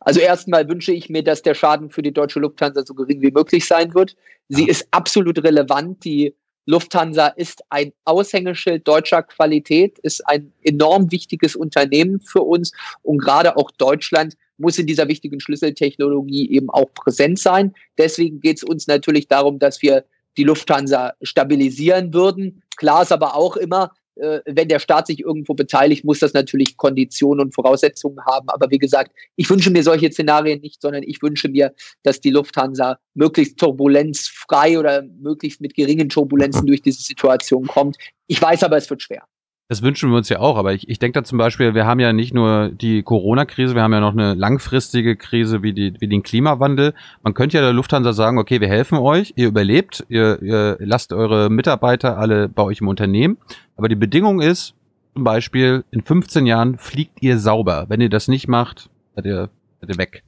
Also erstmal wünsche ich mir, dass der Schaden für die deutsche Lufthansa so gering wie möglich sein wird. Sie ja. ist absolut relevant. Die Lufthansa ist ein Aushängeschild deutscher Qualität, ist ein enorm wichtiges Unternehmen für uns und gerade auch Deutschland muss in dieser wichtigen Schlüsseltechnologie eben auch präsent sein. Deswegen geht es uns natürlich darum, dass wir die Lufthansa stabilisieren würden. Klar ist aber auch immer, äh, wenn der Staat sich irgendwo beteiligt, muss das natürlich Konditionen und Voraussetzungen haben. Aber wie gesagt, ich wünsche mir solche Szenarien nicht, sondern ich wünsche mir, dass die Lufthansa möglichst turbulenzfrei oder möglichst mit geringen Turbulenzen durch diese Situation kommt. Ich weiß aber, es wird schwer. Das wünschen wir uns ja auch, aber ich, ich denke da zum Beispiel, wir haben ja nicht nur die Corona-Krise, wir haben ja noch eine langfristige Krise wie, die, wie den Klimawandel. Man könnte ja der Lufthansa sagen, okay, wir helfen euch, ihr überlebt, ihr, ihr lasst eure Mitarbeiter alle bei euch im Unternehmen, aber die Bedingung ist, zum Beispiel, in 15 Jahren fliegt ihr sauber. Wenn ihr das nicht macht, seid ihr, seid ihr weg.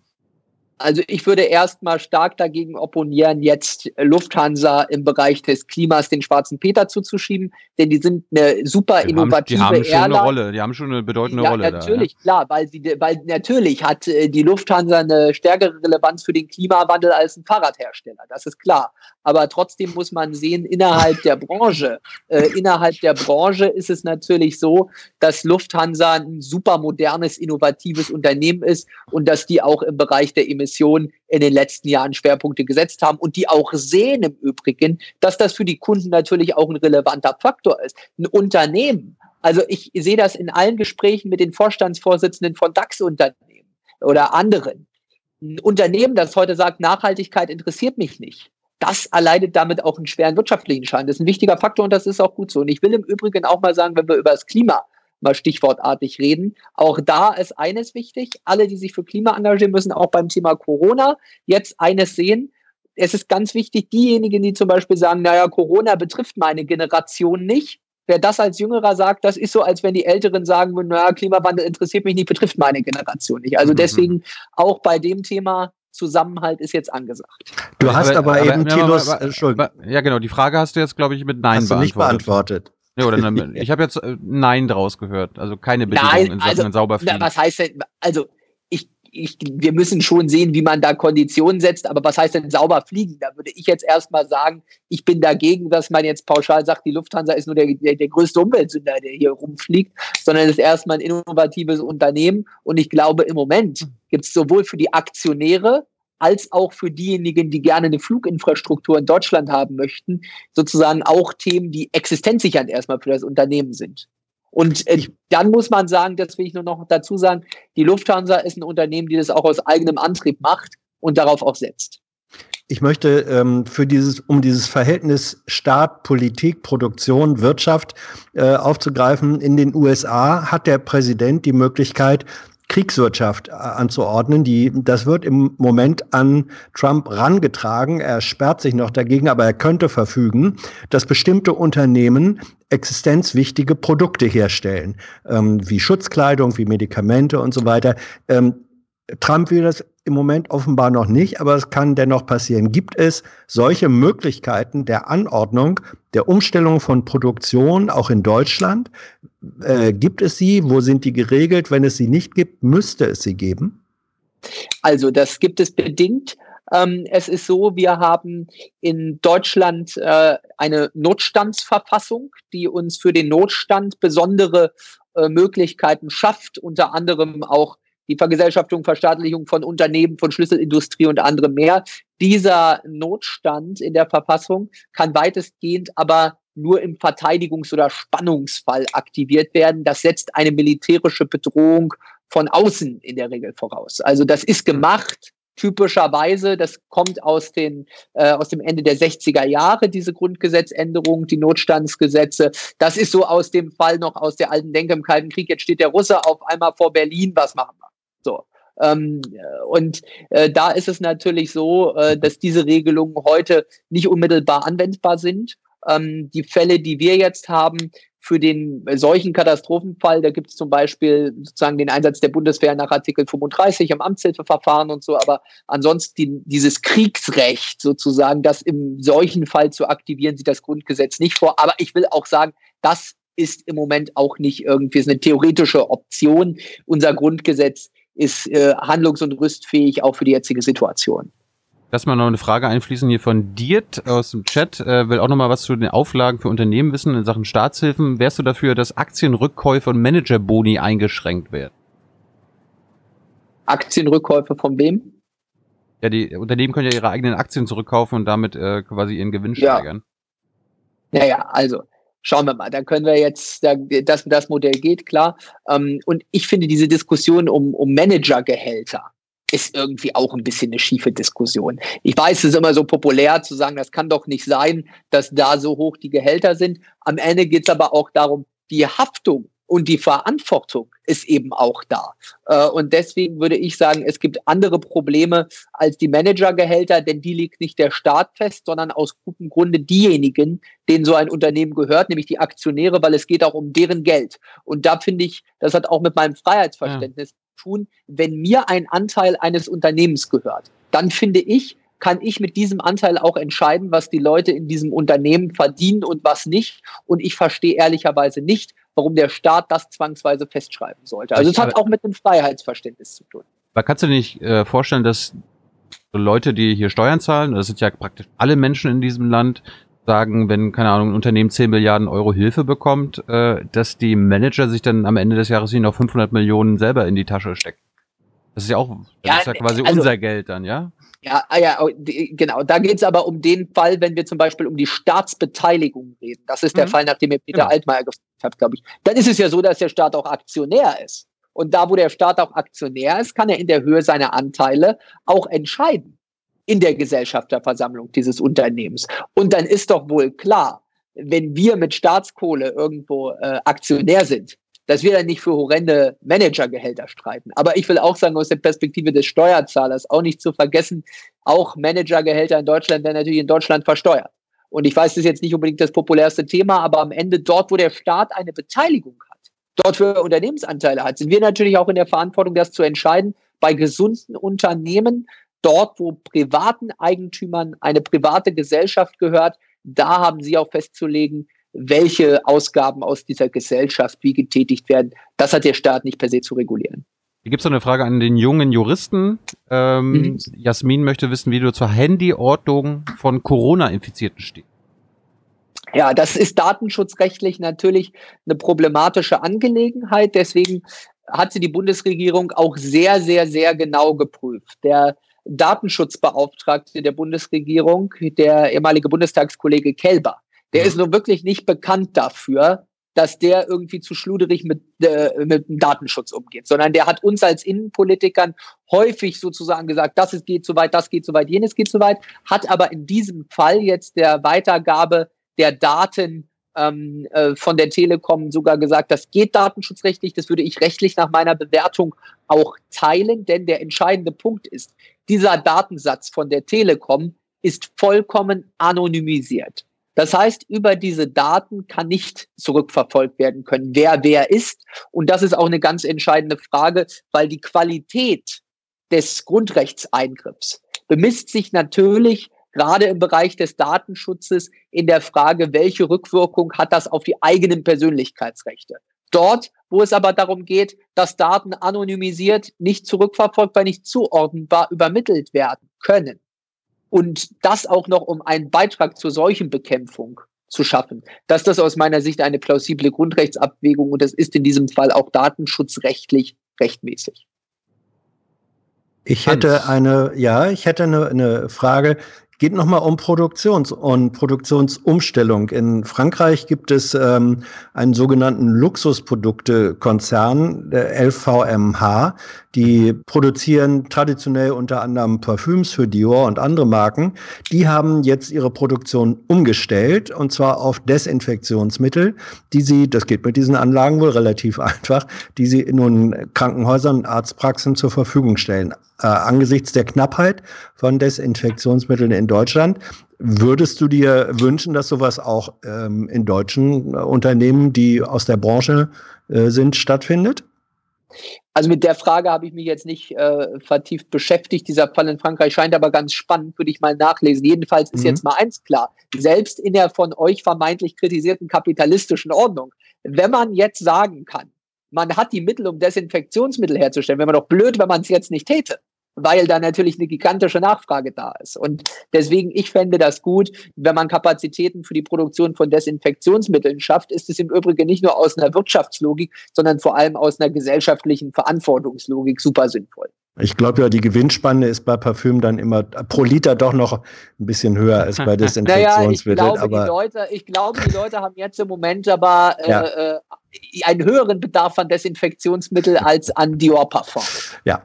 Also ich würde erstmal stark dagegen opponieren, jetzt Lufthansa im Bereich des Klimas den schwarzen Peter zuzuschieben, denn die sind eine super die innovative haben, die haben schon Eine Rolle, die haben schon eine bedeutende ja, Rolle. Natürlich, da, ja. klar, weil sie, weil natürlich hat äh, die Lufthansa eine stärkere Relevanz für den Klimawandel als ein Fahrradhersteller. Das ist klar. Aber trotzdem muss man sehen, innerhalb der Branche, äh, innerhalb der Branche ist es natürlich so, dass Lufthansa ein super modernes, innovatives Unternehmen ist und dass die auch im Bereich der Emissionen in den letzten Jahren Schwerpunkte gesetzt haben und die auch sehen im Übrigen, dass das für die Kunden natürlich auch ein relevanter Faktor ist. Ein Unternehmen, also ich sehe das in allen Gesprächen mit den Vorstandsvorsitzenden von DAX-Unternehmen oder anderen. Ein Unternehmen, das heute sagt, Nachhaltigkeit interessiert mich nicht, das erleidet damit auch einen schweren wirtschaftlichen Schaden. Das ist ein wichtiger Faktor und das ist auch gut so. Und ich will im Übrigen auch mal sagen, wenn wir über das Klima mal stichwortartig reden. Auch da ist eines wichtig. Alle, die sich für Klima engagieren, müssen auch beim Thema Corona jetzt eines sehen. Es ist ganz wichtig, diejenigen, die zum Beispiel sagen, naja, Corona betrifft meine Generation nicht. Wer das als Jüngerer sagt, das ist so, als wenn die Älteren sagen würden, naja, Klimawandel interessiert mich nicht, betrifft meine Generation nicht. Also mhm. deswegen auch bei dem Thema Zusammenhalt ist jetzt angesagt. Du hast aber, aber, aber eben, Tilos, Entschuldigung. Ja, genau, die Frage hast du jetzt, glaube ich, mit Nein hast beantwortet. Du nicht beantwortet. Ja, oder ne, ich habe jetzt äh, Nein draus gehört, also keine Bedingung Nein, in Sachen also, sauber fliegen. Was heißt denn, also ich, wir müssen schon sehen, wie man da Konditionen setzt, aber was heißt denn sauber fliegen? Da würde ich jetzt erstmal sagen, ich bin dagegen, dass man jetzt pauschal sagt, die Lufthansa ist nur der, der, der größte Umweltsünder, der hier rumfliegt, sondern es ist erstmal ein innovatives Unternehmen und ich glaube, im Moment gibt es sowohl für die Aktionäre als auch für diejenigen, die gerne eine Fluginfrastruktur in Deutschland haben möchten, sozusagen auch Themen, die existenzsichernd erstmal für das Unternehmen sind. Und äh, dann muss man sagen, das will ich nur noch dazu sagen, die Lufthansa ist ein Unternehmen, die das auch aus eigenem Antrieb macht und darauf auch setzt. Ich möchte ähm, für dieses, um dieses Verhältnis Staat, Politik, Produktion, Wirtschaft äh, aufzugreifen, in den USA hat der Präsident die Möglichkeit, Kriegswirtschaft äh, anzuordnen. Die, das wird im Moment an Trump rangetragen. Er sperrt sich noch dagegen, aber er könnte verfügen, dass bestimmte Unternehmen existenzwichtige Produkte herstellen, ähm, wie Schutzkleidung, wie Medikamente und so weiter. Ähm, Trump will das im Moment offenbar noch nicht, aber es kann dennoch passieren. Gibt es solche Möglichkeiten der Anordnung, der Umstellung von Produktion auch in Deutschland? Äh, gibt es sie? Wo sind die geregelt? Wenn es sie nicht gibt, müsste es sie geben? Also das gibt es bedingt. Ähm, es ist so, wir haben in Deutschland äh, eine Notstandsverfassung, die uns für den Notstand besondere äh, Möglichkeiten schafft, unter anderem auch die Vergesellschaftung, Verstaatlichung von Unternehmen, von Schlüsselindustrie und anderem mehr. Dieser Notstand in der Verfassung kann weitestgehend aber nur im Verteidigungs- oder Spannungsfall aktiviert werden. Das setzt eine militärische Bedrohung von außen in der Regel voraus. Also das ist gemacht, typischerweise, das kommt aus, den, äh, aus dem Ende der 60er Jahre, diese Grundgesetzänderung, die Notstandsgesetze. Das ist so aus dem Fall noch aus der alten Denke im Kalten Krieg. Jetzt steht der Russe auf einmal vor Berlin, was machen wir? Ähm, und äh, da ist es natürlich so, äh, dass diese Regelungen heute nicht unmittelbar anwendbar sind. Ähm, die Fälle, die wir jetzt haben, für den solchen Katastrophenfall, da gibt es zum Beispiel sozusagen den Einsatz der Bundeswehr nach Artikel 35 im Amtshilfeverfahren und so, aber ansonsten die, dieses Kriegsrecht sozusagen, das im solchen Fall zu aktivieren, sieht das Grundgesetz nicht vor. Aber ich will auch sagen, das ist im Moment auch nicht irgendwie eine theoretische Option. Unser Grundgesetz ist äh, handlungs- und rüstfähig auch für die jetzige Situation. Lass mal noch eine Frage einfließen hier von Diet aus dem Chat. Äh, will auch noch mal was zu den Auflagen für Unternehmen wissen in Sachen Staatshilfen. Wärst du dafür, dass Aktienrückkäufe und Managerboni eingeschränkt werden? Aktienrückkäufe von wem? Ja, die Unternehmen können ja ihre eigenen Aktien zurückkaufen und damit äh, quasi ihren Gewinn ja. steigern. Naja, also schauen wir mal, da können wir jetzt, da, das, das Modell geht, klar. Ähm, und ich finde diese Diskussion um, um Managergehälter ist irgendwie auch ein bisschen eine schiefe Diskussion. Ich weiß, es ist immer so populär zu sagen, das kann doch nicht sein, dass da so hoch die Gehälter sind. Am Ende geht es aber auch darum, die Haftung und die Verantwortung ist eben auch da. Äh, und deswegen würde ich sagen, es gibt andere Probleme als die Managergehälter, denn die liegt nicht der Staat fest, sondern aus gutem Grunde diejenigen, denen so ein Unternehmen gehört, nämlich die Aktionäre, weil es geht auch um deren Geld. Und da finde ich, das hat auch mit meinem Freiheitsverständnis ja. zu tun, wenn mir ein Anteil eines Unternehmens gehört, dann finde ich, kann ich mit diesem Anteil auch entscheiden, was die Leute in diesem Unternehmen verdienen und was nicht. Und ich verstehe ehrlicherweise nicht, warum der Staat das zwangsweise festschreiben sollte. Also es hat auch mit dem Freiheitsverständnis zu tun. Aber kannst du dir nicht äh, vorstellen, dass Leute, die hier Steuern zahlen, das sind ja praktisch alle Menschen in diesem Land, sagen, wenn, keine Ahnung, ein Unternehmen 10 Milliarden Euro Hilfe bekommt, äh, dass die Manager sich dann am Ende des Jahres noch 500 Millionen selber in die Tasche stecken. Das ist ja auch, das ja, ist ja quasi also, unser Geld dann, ja? Ja, ah ja, oh, genau. Da geht es aber um den Fall, wenn wir zum Beispiel um die Staatsbeteiligung reden. Das ist der mhm. Fall, nachdem ihr Peter genau. Altmaier gefragt habt, glaube ich. Dann ist es ja so, dass der Staat auch Aktionär ist. Und da, wo der Staat auch Aktionär ist, kann er in der Höhe seiner Anteile auch entscheiden in der Gesellschafterversammlung dieses Unternehmens. Und dann ist doch wohl klar, wenn wir mit Staatskohle irgendwo äh, Aktionär sind, dass wir dann nicht für horrende Managergehälter streiten. Aber ich will auch sagen, aus der Perspektive des Steuerzahlers auch nicht zu vergessen, auch Managergehälter in Deutschland werden natürlich in Deutschland versteuert. Und ich weiß, das ist jetzt nicht unbedingt das populärste Thema, aber am Ende dort, wo der Staat eine Beteiligung hat, dort für Unternehmensanteile hat, sind wir natürlich auch in der Verantwortung, das zu entscheiden. Bei gesunden Unternehmen, dort, wo privaten Eigentümern eine private Gesellschaft gehört, da haben sie auch festzulegen, welche Ausgaben aus dieser Gesellschaft wie getätigt werden. Das hat der Staat nicht per se zu regulieren. Hier gibt es noch eine Frage an den jungen Juristen. Ähm, mhm. Jasmin möchte wissen, wie du zur Handyordnung von Corona-Infizierten stehst. Ja, das ist datenschutzrechtlich natürlich eine problematische Angelegenheit. Deswegen hat sie die Bundesregierung auch sehr, sehr, sehr genau geprüft. Der Datenschutzbeauftragte der Bundesregierung, der ehemalige Bundestagskollege Kelber, der ist nun wirklich nicht bekannt dafür, dass der irgendwie zu schluderig mit, äh, mit dem Datenschutz umgeht, sondern der hat uns als Innenpolitikern häufig sozusagen gesagt, das geht zu weit, das geht zu weit, jenes geht zu weit, hat aber in diesem Fall jetzt der Weitergabe der Daten ähm, äh, von der Telekom sogar gesagt, das geht datenschutzrechtlich, das würde ich rechtlich nach meiner Bewertung auch teilen, denn der entscheidende Punkt ist, dieser Datensatz von der Telekom ist vollkommen anonymisiert. Das heißt, über diese Daten kann nicht zurückverfolgt werden können, wer wer ist. Und das ist auch eine ganz entscheidende Frage, weil die Qualität des Grundrechtseingriffs bemisst sich natürlich gerade im Bereich des Datenschutzes in der Frage, welche Rückwirkung hat das auf die eigenen Persönlichkeitsrechte. Dort, wo es aber darum geht, dass Daten anonymisiert, nicht zurückverfolgbar, nicht zuordnenbar übermittelt werden können, und das auch noch um einen Beitrag zur Seuchenbekämpfung zu schaffen. Dass das aus meiner Sicht eine plausible Grundrechtsabwägung und das ist in diesem Fall auch datenschutzrechtlich rechtmäßig. Ich hätte eine, ja, ich hätte eine, eine Frage geht nochmal um Produktions- und Produktionsumstellung. In Frankreich gibt es ähm, einen sogenannten Luxusproduktekonzern, der LVMH. Die produzieren traditionell unter anderem Parfüms für Dior und andere Marken. Die haben jetzt ihre Produktion umgestellt und zwar auf Desinfektionsmittel, die sie, das geht mit diesen Anlagen wohl relativ einfach, die sie nun Krankenhäusern und Arztpraxen zur Verfügung stellen äh, angesichts der Knappheit von Desinfektionsmitteln in Deutschland, würdest du dir wünschen, dass sowas auch ähm, in deutschen äh, Unternehmen, die aus der Branche äh, sind, stattfindet? Also mit der Frage habe ich mich jetzt nicht äh, vertieft beschäftigt. Dieser Fall in Frankreich scheint aber ganz spannend, würde ich mal nachlesen. Jedenfalls ist mhm. jetzt mal eins klar. Selbst in der von euch vermeintlich kritisierten kapitalistischen Ordnung, wenn man jetzt sagen kann, man hat die Mittel, um Desinfektionsmittel herzustellen. Wäre man doch blöd, wenn man es jetzt nicht täte weil da natürlich eine gigantische Nachfrage da ist. Und deswegen, ich fände das gut, wenn man Kapazitäten für die Produktion von Desinfektionsmitteln schafft, ist es im Übrigen nicht nur aus einer Wirtschaftslogik, sondern vor allem aus einer gesellschaftlichen Verantwortungslogik super sinnvoll. Ich glaube ja, die Gewinnspanne ist bei Parfüm dann immer pro Liter doch noch ein bisschen höher als bei Desinfektionsmitteln. naja, ich, glaube, aber die Leute, ich glaube, die Leute haben jetzt im Moment aber äh, ja. äh, einen höheren Bedarf an Desinfektionsmittel als an Dior-Parfum. Ja,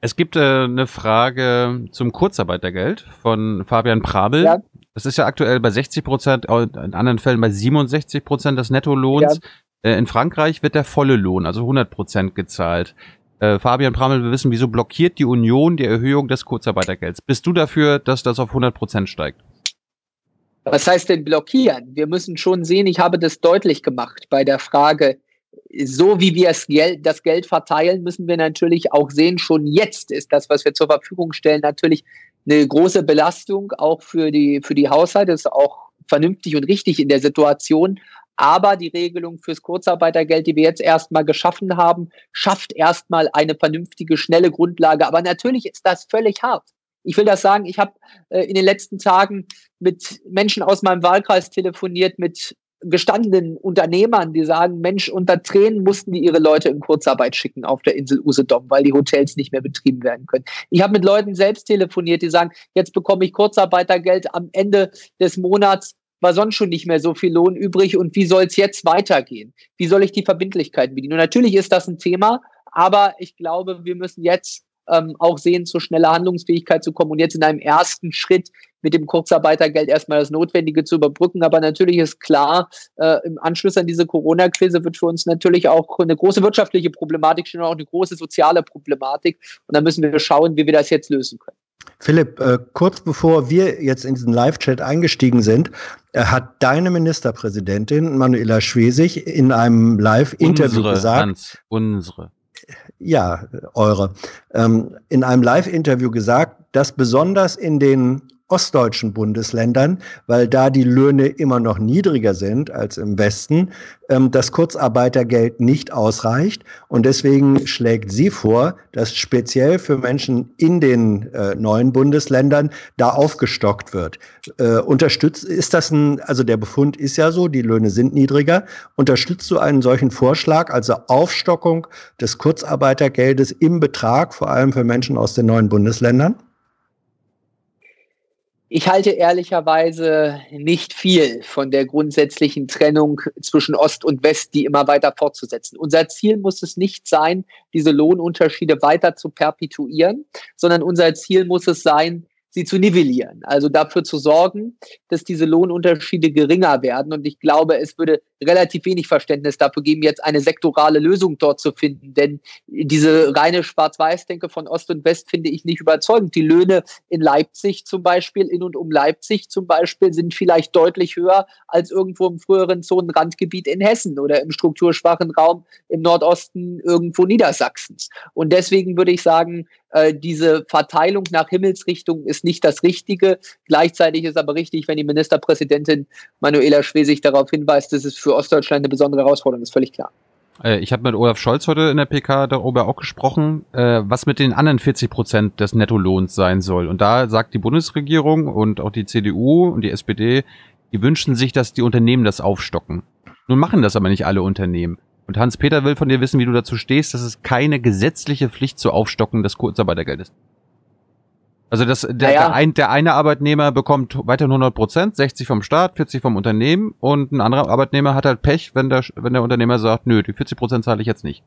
es gibt äh, eine Frage zum Kurzarbeitergeld von Fabian Prabel. Ja. Das ist ja aktuell bei 60 Prozent, in anderen Fällen bei 67 Prozent des Nettolohns. Ja. Äh, in Frankreich wird der volle Lohn, also 100 Prozent gezahlt. Äh, Fabian Pramel will wissen, wieso blockiert die Union die Erhöhung des Kurzarbeitergelds? Bist du dafür, dass das auf 100 Prozent steigt? Was heißt denn blockieren? Wir müssen schon sehen, ich habe das deutlich gemacht bei der Frage, so wie wir das Geld, das Geld verteilen, müssen wir natürlich auch sehen, schon jetzt ist das, was wir zur Verfügung stellen, natürlich eine große Belastung auch für die, für die Haushalte, das ist auch vernünftig und richtig in der Situation. Aber die Regelung fürs Kurzarbeitergeld, die wir jetzt erstmal geschaffen haben, schafft erstmal eine vernünftige, schnelle Grundlage. Aber natürlich ist das völlig hart. Ich will das sagen, ich habe äh, in den letzten Tagen mit Menschen aus meinem Wahlkreis telefoniert, mit gestandenen Unternehmern, die sagen, Mensch, unter Tränen mussten die ihre Leute in Kurzarbeit schicken auf der Insel Usedom, weil die Hotels nicht mehr betrieben werden können. Ich habe mit Leuten selbst telefoniert, die sagen, jetzt bekomme ich Kurzarbeitergeld am Ende des Monats, war sonst schon nicht mehr so viel Lohn übrig und wie soll es jetzt weitergehen? Wie soll ich die Verbindlichkeiten bedienen? Und natürlich ist das ein Thema, aber ich glaube, wir müssen jetzt ähm, auch sehen, zur schneller Handlungsfähigkeit zu kommen und jetzt in einem ersten Schritt mit dem Kurzarbeitergeld erstmal das Notwendige zu überbrücken. Aber natürlich ist klar, äh, im Anschluss an diese Corona-Krise wird für uns natürlich auch eine große wirtschaftliche Problematik stehen und auch eine große soziale Problematik. Und da müssen wir schauen, wie wir das jetzt lösen können. Philipp, äh, kurz bevor wir jetzt in diesen Live-Chat eingestiegen sind, äh, hat deine Ministerpräsidentin Manuela Schwesig in einem Live-Interview gesagt. Hans, unsere. Ja, eure. Ähm, in einem Live-Interview gesagt, dass besonders in den ostdeutschen Bundesländern, weil da die Löhne immer noch niedriger sind als im Westen, ähm, das Kurzarbeitergeld nicht ausreicht. Und deswegen schlägt sie vor, dass speziell für Menschen in den äh, neuen Bundesländern da aufgestockt wird. Äh, unterstützt, ist das ein, also der Befund ist ja so, die Löhne sind niedriger. Unterstützt du einen solchen Vorschlag, also Aufstockung des Kurzarbeitergeldes im Betrag, vor allem für Menschen aus den neuen Bundesländern? Ich halte ehrlicherweise nicht viel von der grundsätzlichen Trennung zwischen Ost und West, die immer weiter fortzusetzen. Unser Ziel muss es nicht sein, diese Lohnunterschiede weiter zu perpetuieren, sondern unser Ziel muss es sein, sie zu nivellieren. Also dafür zu sorgen, dass diese Lohnunterschiede geringer werden. Und ich glaube, es würde relativ wenig Verständnis dafür geben, jetzt eine sektorale Lösung dort zu finden. Denn diese reine Schwarz-Weiß-Denke von Ost und West finde ich nicht überzeugend. Die Löhne in Leipzig zum Beispiel, in und um Leipzig zum Beispiel, sind vielleicht deutlich höher als irgendwo im früheren Zonenrandgebiet in Hessen oder im strukturschwachen Raum im Nordosten irgendwo Niedersachsens. Und deswegen würde ich sagen, äh, diese Verteilung nach Himmelsrichtung ist nicht das Richtige. Gleichzeitig ist aber richtig, wenn die Ministerpräsidentin Manuela Schwesig darauf hinweist, dass es für Ostdeutschland eine besondere Herausforderung ist, völlig klar. Äh, ich habe mit Olaf Scholz heute in der PK darüber auch gesprochen, äh, was mit den anderen 40 Prozent des Nettolohns sein soll. Und da sagt die Bundesregierung und auch die CDU und die SPD, die wünschen sich, dass die Unternehmen das aufstocken. Nun machen das aber nicht alle Unternehmen. Und Hans-Peter will von dir wissen, wie du dazu stehst, dass es keine gesetzliche Pflicht zur Aufstocken des Kurzarbeitergeldes. Also das, der, naja. der, ein, der eine Arbeitnehmer bekommt weiterhin 100 Prozent, 60 vom Staat, 40 vom Unternehmen und ein anderer Arbeitnehmer hat halt Pech, wenn der, wenn der Unternehmer sagt, nö, die 40 Prozent zahle ich jetzt nicht.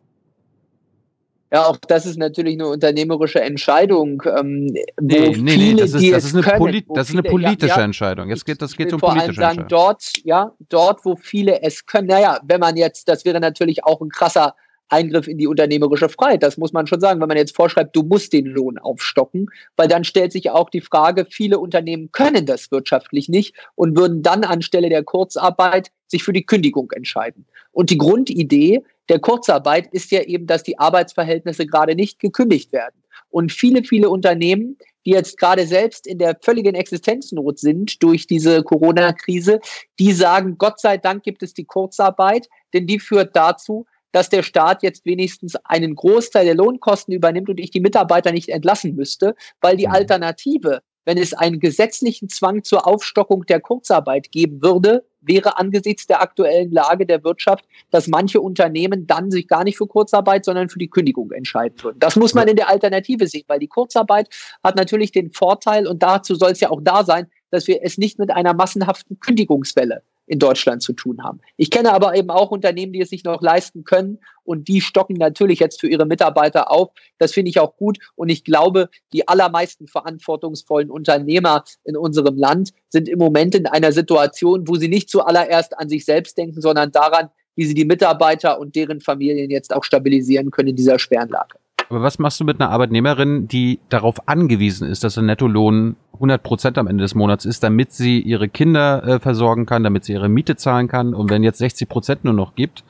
Ja, auch das ist natürlich eine unternehmerische Entscheidung. Ähm, wo nee, nee, viele, nee, das ist, das ist, eine, können, Poli das ist eine politische ja, Entscheidung. Jetzt geht, das geht um politische allem sagen, Dort, ja, dort, wo viele es können. Naja, wenn man jetzt, das wäre natürlich auch ein krasser Eingriff in die unternehmerische Freiheit. Das muss man schon sagen, wenn man jetzt vorschreibt, du musst den Lohn aufstocken, weil dann stellt sich auch die Frage, viele Unternehmen können das wirtschaftlich nicht und würden dann anstelle der Kurzarbeit sich für die Kündigung entscheiden. Und die Grundidee der Kurzarbeit ist ja eben, dass die Arbeitsverhältnisse gerade nicht gekündigt werden. Und viele, viele Unternehmen, die jetzt gerade selbst in der völligen Existenznot sind durch diese Corona-Krise, die sagen, Gott sei Dank gibt es die Kurzarbeit, denn die führt dazu, dass der Staat jetzt wenigstens einen Großteil der Lohnkosten übernimmt und ich die Mitarbeiter nicht entlassen müsste, weil die mhm. Alternative, wenn es einen gesetzlichen Zwang zur Aufstockung der Kurzarbeit geben würde, wäre angesichts der aktuellen Lage der Wirtschaft, dass manche Unternehmen dann sich gar nicht für Kurzarbeit, sondern für die Kündigung entscheiden würden. Das muss man in der Alternative sehen, weil die Kurzarbeit hat natürlich den Vorteil, und dazu soll es ja auch da sein, dass wir es nicht mit einer massenhaften Kündigungswelle in Deutschland zu tun haben. Ich kenne aber eben auch Unternehmen, die es sich noch leisten können und die stocken natürlich jetzt für ihre Mitarbeiter auf. Das finde ich auch gut und ich glaube, die allermeisten verantwortungsvollen Unternehmer in unserem Land sind im Moment in einer Situation, wo sie nicht zuallererst an sich selbst denken, sondern daran, wie sie die Mitarbeiter und deren Familien jetzt auch stabilisieren können in dieser schweren Lage. Aber was machst du mit einer Arbeitnehmerin, die darauf angewiesen ist, dass der Nettolohn 100 Prozent am Ende des Monats ist, damit sie ihre Kinder äh, versorgen kann, damit sie ihre Miete zahlen kann? Und wenn jetzt 60 Prozent nur noch gibt,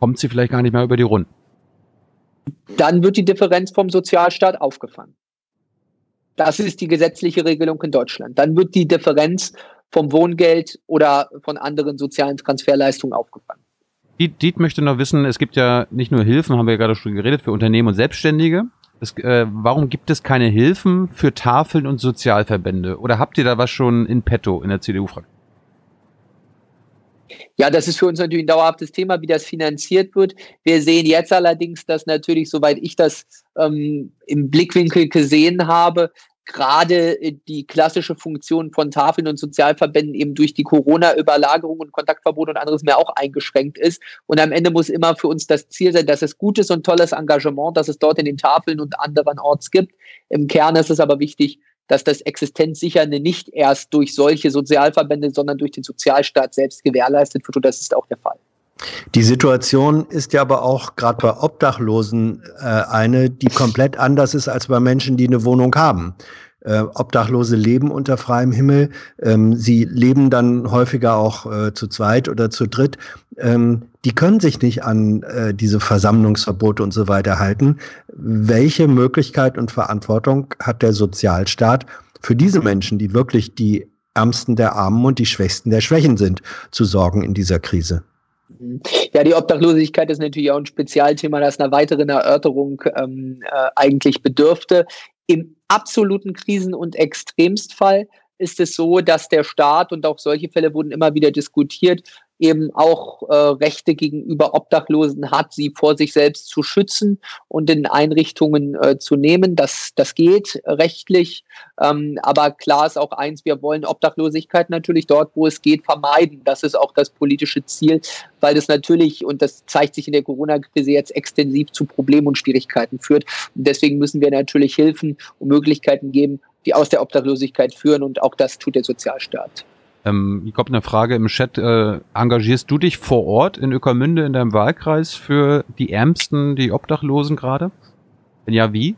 kommt sie vielleicht gar nicht mehr über die Runden. Dann wird die Differenz vom Sozialstaat aufgefangen. Das ist die gesetzliche Regelung in Deutschland. Dann wird die Differenz vom Wohngeld oder von anderen sozialen Transferleistungen aufgefangen. Diet, Diet möchte noch wissen, es gibt ja nicht nur Hilfen, haben wir ja gerade schon geredet, für Unternehmen und Selbstständige. Es, äh, warum gibt es keine Hilfen für Tafeln und Sozialverbände? Oder habt ihr da was schon in petto in der CDU-Fraktion? Ja, das ist für uns natürlich ein dauerhaftes Thema, wie das finanziert wird. Wir sehen jetzt allerdings, dass natürlich, soweit ich das ähm, im Blickwinkel gesehen habe, gerade äh, die klassische Funktion von Tafeln und Sozialverbänden eben durch die Corona-Überlagerung und Kontaktverbot und anderes mehr auch eingeschränkt ist. Und am Ende muss immer für uns das Ziel sein, dass es gutes und tolles Engagement, das es dort in den Tafeln und anderen Orts gibt. Im Kern ist es aber wichtig, dass das Existenzsichernde nicht erst durch solche Sozialverbände, sondern durch den Sozialstaat selbst gewährleistet wird. Und das ist auch der Fall. Die Situation ist ja aber auch gerade bei Obdachlosen äh, eine, die komplett anders ist als bei Menschen, die eine Wohnung haben. Äh, Obdachlose leben unter freiem Himmel. Ähm, sie leben dann häufiger auch äh, zu zweit oder zu dritt. Ähm, die können sich nicht an äh, diese Versammlungsverbote und so weiter halten. Welche Möglichkeit und Verantwortung hat der Sozialstaat für diese Menschen, die wirklich die Ärmsten der Armen und die Schwächsten der Schwächen sind, zu sorgen in dieser Krise? Ja, die Obdachlosigkeit ist natürlich auch ein Spezialthema, das einer weiteren Erörterung ähm, äh, eigentlich bedürfte. Im absoluten Krisen- und Extremstfall ist es so, dass der Staat, und auch solche Fälle wurden immer wieder diskutiert, eben auch äh, Rechte gegenüber Obdachlosen hat, sie vor sich selbst zu schützen und in Einrichtungen äh, zu nehmen. Das, das geht rechtlich. Ähm, aber klar ist auch eins, wir wollen Obdachlosigkeit natürlich dort, wo es geht, vermeiden. Das ist auch das politische Ziel, weil das natürlich, und das zeigt sich in der Corona-Krise jetzt extensiv zu Problemen und Schwierigkeiten führt. Und deswegen müssen wir natürlich Hilfen und Möglichkeiten geben, die aus der Obdachlosigkeit führen. Und auch das tut der Sozialstaat. Ähm, hier kommt eine Frage im Chat. Äh, engagierst du dich vor Ort in Öckermünde in deinem Wahlkreis für die Ärmsten, die Obdachlosen gerade? Wenn ja, wie?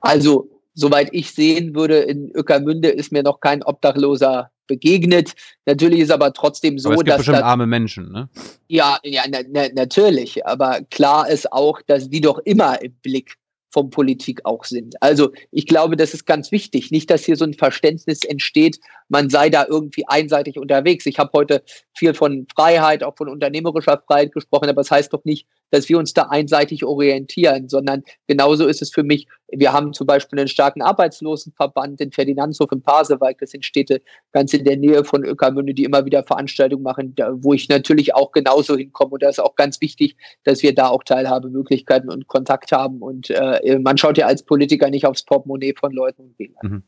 Also, soweit ich sehen würde, in Öckermünde ist mir noch kein Obdachloser begegnet. Natürlich ist aber trotzdem so, aber es gibt dass. Bestimmt das, arme Menschen, ne? Ja, ja, na, na, natürlich. Aber klar ist auch, dass die doch immer im Blick von Politik auch sind. Also ich glaube, das ist ganz wichtig. Nicht, dass hier so ein Verständnis entsteht, man sei da irgendwie einseitig unterwegs. Ich habe heute viel von Freiheit, auch von unternehmerischer Freiheit gesprochen, aber das heißt doch nicht, dass wir uns da einseitig orientieren, sondern genauso ist es für mich, wir haben zum Beispiel einen starken Arbeitslosenverband in Ferdinandshof in Pasewalk, das sind Städte ganz in der Nähe von Öckermünde, die immer wieder Veranstaltungen machen, wo ich natürlich auch genauso hinkomme und da ist auch ganz wichtig, dass wir da auch Teilhabemöglichkeiten und Kontakt haben und äh, man schaut ja als Politiker nicht aufs Portemonnaie von Leuten und Wählern. Mhm.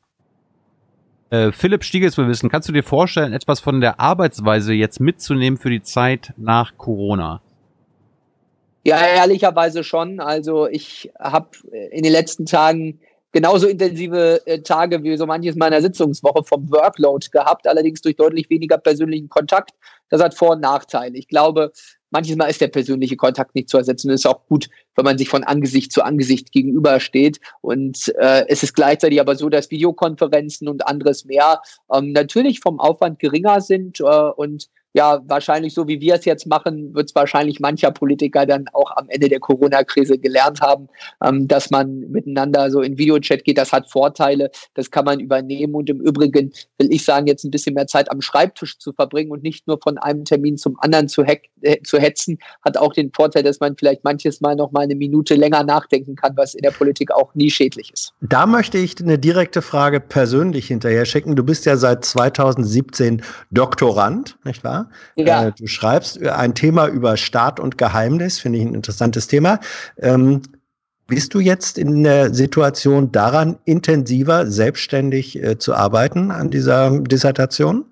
Äh, Philipp Stiegels will wissen, kannst du dir vorstellen, etwas von der Arbeitsweise jetzt mitzunehmen für die Zeit nach Corona? Ja, ehrlicherweise schon. Also ich habe in den letzten Tagen genauso intensive äh, Tage wie so manches meiner Sitzungswoche vom Workload gehabt, allerdings durch deutlich weniger persönlichen Kontakt. Das hat Vor- und Nachteile. Ich glaube, manches Mal ist der persönliche Kontakt nicht zu ersetzen. Es ist auch gut, wenn man sich von Angesicht zu Angesicht gegenübersteht. Und äh, es ist gleichzeitig aber so, dass Videokonferenzen und anderes mehr ähm, natürlich vom Aufwand geringer sind äh, und ja, wahrscheinlich so wie wir es jetzt machen, wird es wahrscheinlich mancher Politiker dann auch am Ende der Corona-Krise gelernt haben, ähm, dass man miteinander so in Videochat geht. Das hat Vorteile, das kann man übernehmen. Und im Übrigen will ich sagen, jetzt ein bisschen mehr Zeit am Schreibtisch zu verbringen und nicht nur von einem Termin zum anderen zu, äh, zu hetzen, hat auch den Vorteil, dass man vielleicht manches Mal noch mal eine Minute länger nachdenken kann, was in der Politik auch nie schädlich ist. Da möchte ich eine direkte Frage persönlich hinterher schicken. Du bist ja seit 2017 Doktorand, nicht wahr? Ja. Äh, du schreibst ein Thema über Staat und Geheimnis, finde ich ein interessantes Thema. Ähm, bist du jetzt in der Situation daran, intensiver selbstständig äh, zu arbeiten an dieser Dissertation?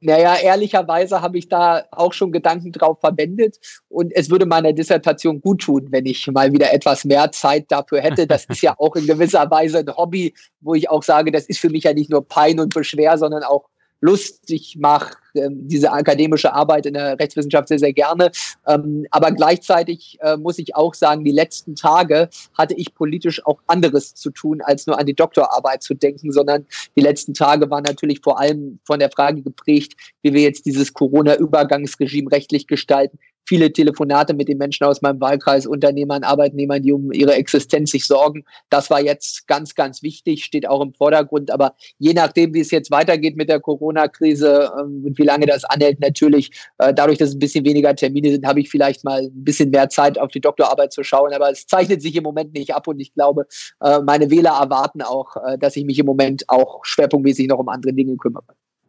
Naja, ehrlicherweise habe ich da auch schon Gedanken drauf verwendet und es würde meiner Dissertation gut tun, wenn ich mal wieder etwas mehr Zeit dafür hätte. Das ist ja auch in gewisser Weise ein Hobby, wo ich auch sage, das ist für mich ja nicht nur Pein und Beschwer, sondern auch Lust. Ich mache ähm, diese akademische Arbeit in der Rechtswissenschaft sehr, sehr gerne. Ähm, aber gleichzeitig äh, muss ich auch sagen, die letzten Tage hatte ich politisch auch anderes zu tun, als nur an die Doktorarbeit zu denken, sondern die letzten Tage waren natürlich vor allem von der Frage geprägt, wie wir jetzt dieses Corona-Übergangsregime rechtlich gestalten, viele Telefonate mit den Menschen aus meinem Wahlkreis, Unternehmern, Arbeitnehmern, die um ihre Existenz sich sorgen. Das war jetzt ganz, ganz wichtig, steht auch im Vordergrund. Aber je nachdem, wie es jetzt weitergeht mit der Corona-Krise ähm, und wie lange das anhält, natürlich, äh, dadurch, dass es ein bisschen weniger Termine sind, habe ich vielleicht mal ein bisschen mehr Zeit auf die Doktorarbeit zu schauen. Aber es zeichnet sich im Moment nicht ab und ich glaube, äh, meine Wähler erwarten auch, äh, dass ich mich im Moment auch schwerpunktmäßig noch um andere Dinge kümmere.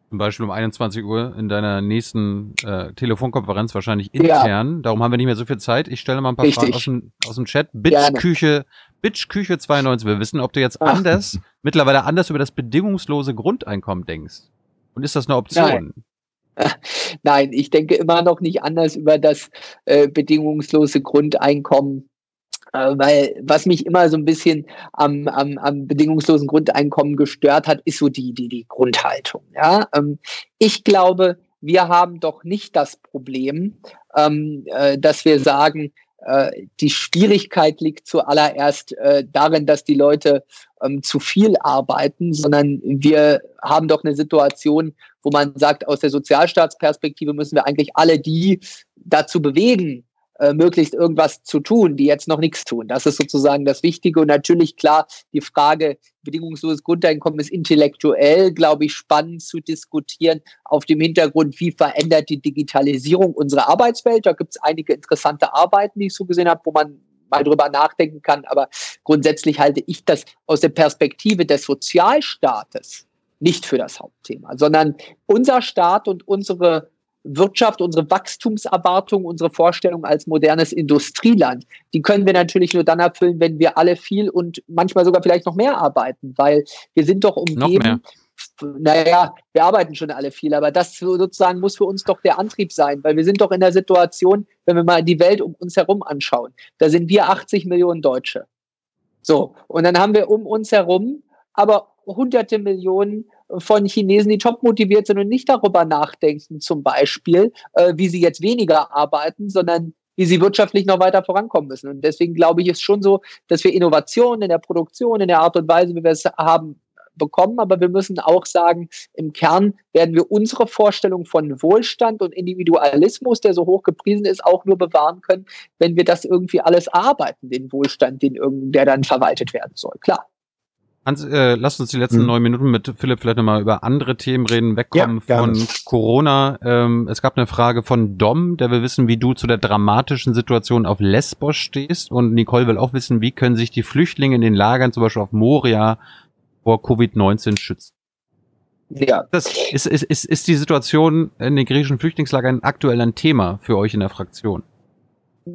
Zum Beispiel um 21 Uhr in deiner nächsten äh, Telefonkonferenz wahrscheinlich intern. Ja. Darum haben wir nicht mehr so viel Zeit. Ich stelle mal ein paar Richtig. Fragen aus dem, aus dem Chat. Bitch-Küche, Bitch-Küche 92. Wir wissen, ob du jetzt Ach. anders, mittlerweile anders über das bedingungslose Grundeinkommen denkst. Und ist das eine Option? Nein. Nein, ich denke immer noch nicht anders über das äh, bedingungslose Grundeinkommen weil was mich immer so ein bisschen am, am, am bedingungslosen Grundeinkommen gestört hat, ist so die, die, die Grundhaltung. Ja? Ähm, ich glaube, wir haben doch nicht das Problem, ähm, äh, dass wir sagen, äh, die Schwierigkeit liegt zuallererst äh, darin, dass die Leute ähm, zu viel arbeiten, sondern wir haben doch eine Situation, wo man sagt, aus der Sozialstaatsperspektive müssen wir eigentlich alle die dazu bewegen, äh, möglichst irgendwas zu tun, die jetzt noch nichts tun. Das ist sozusagen das Wichtige. Und natürlich, klar, die Frage bedingungsloses Grundeinkommen ist intellektuell, glaube ich, spannend zu diskutieren auf dem Hintergrund, wie verändert die Digitalisierung unsere Arbeitswelt. Da gibt es einige interessante Arbeiten, die ich so gesehen habe, wo man mal drüber nachdenken kann. Aber grundsätzlich halte ich das aus der Perspektive des Sozialstaates nicht für das Hauptthema, sondern unser Staat und unsere Wirtschaft, unsere Wachstumserwartung, unsere Vorstellung als modernes Industrieland, die können wir natürlich nur dann erfüllen, wenn wir alle viel und manchmal sogar vielleicht noch mehr arbeiten, weil wir sind doch umgeben. Naja, wir arbeiten schon alle viel, aber das sozusagen muss für uns doch der Antrieb sein, weil wir sind doch in der Situation, wenn wir mal die Welt um uns herum anschauen, da sind wir 80 Millionen Deutsche. So, und dann haben wir um uns herum aber hunderte Millionen von Chinesen, die top motiviert sind und nicht darüber nachdenken, zum Beispiel, äh, wie sie jetzt weniger arbeiten, sondern wie sie wirtschaftlich noch weiter vorankommen müssen. Und deswegen glaube ich, ist schon so, dass wir Innovationen in der Produktion, in der Art und Weise, wie wir es haben, bekommen. Aber wir müssen auch sagen, im Kern werden wir unsere Vorstellung von Wohlstand und Individualismus, der so hoch gepriesen ist, auch nur bewahren können, wenn wir das irgendwie alles arbeiten, den Wohlstand, den, der dann verwaltet werden soll. Klar. Hans, äh, lass uns die letzten hm. neun Minuten mit Philipp vielleicht nochmal über andere Themen reden, wegkommen ja, von Corona. Ähm, es gab eine Frage von Dom, der will wissen, wie du zu der dramatischen Situation auf Lesbos stehst. Und Nicole will auch wissen, wie können sich die Flüchtlinge in den Lagern, zum Beispiel auf Moria, vor Covid-19 schützen. Ja. Das ist, ist, ist, ist die Situation in den griechischen Flüchtlingslagern aktuell ein Thema für euch in der Fraktion?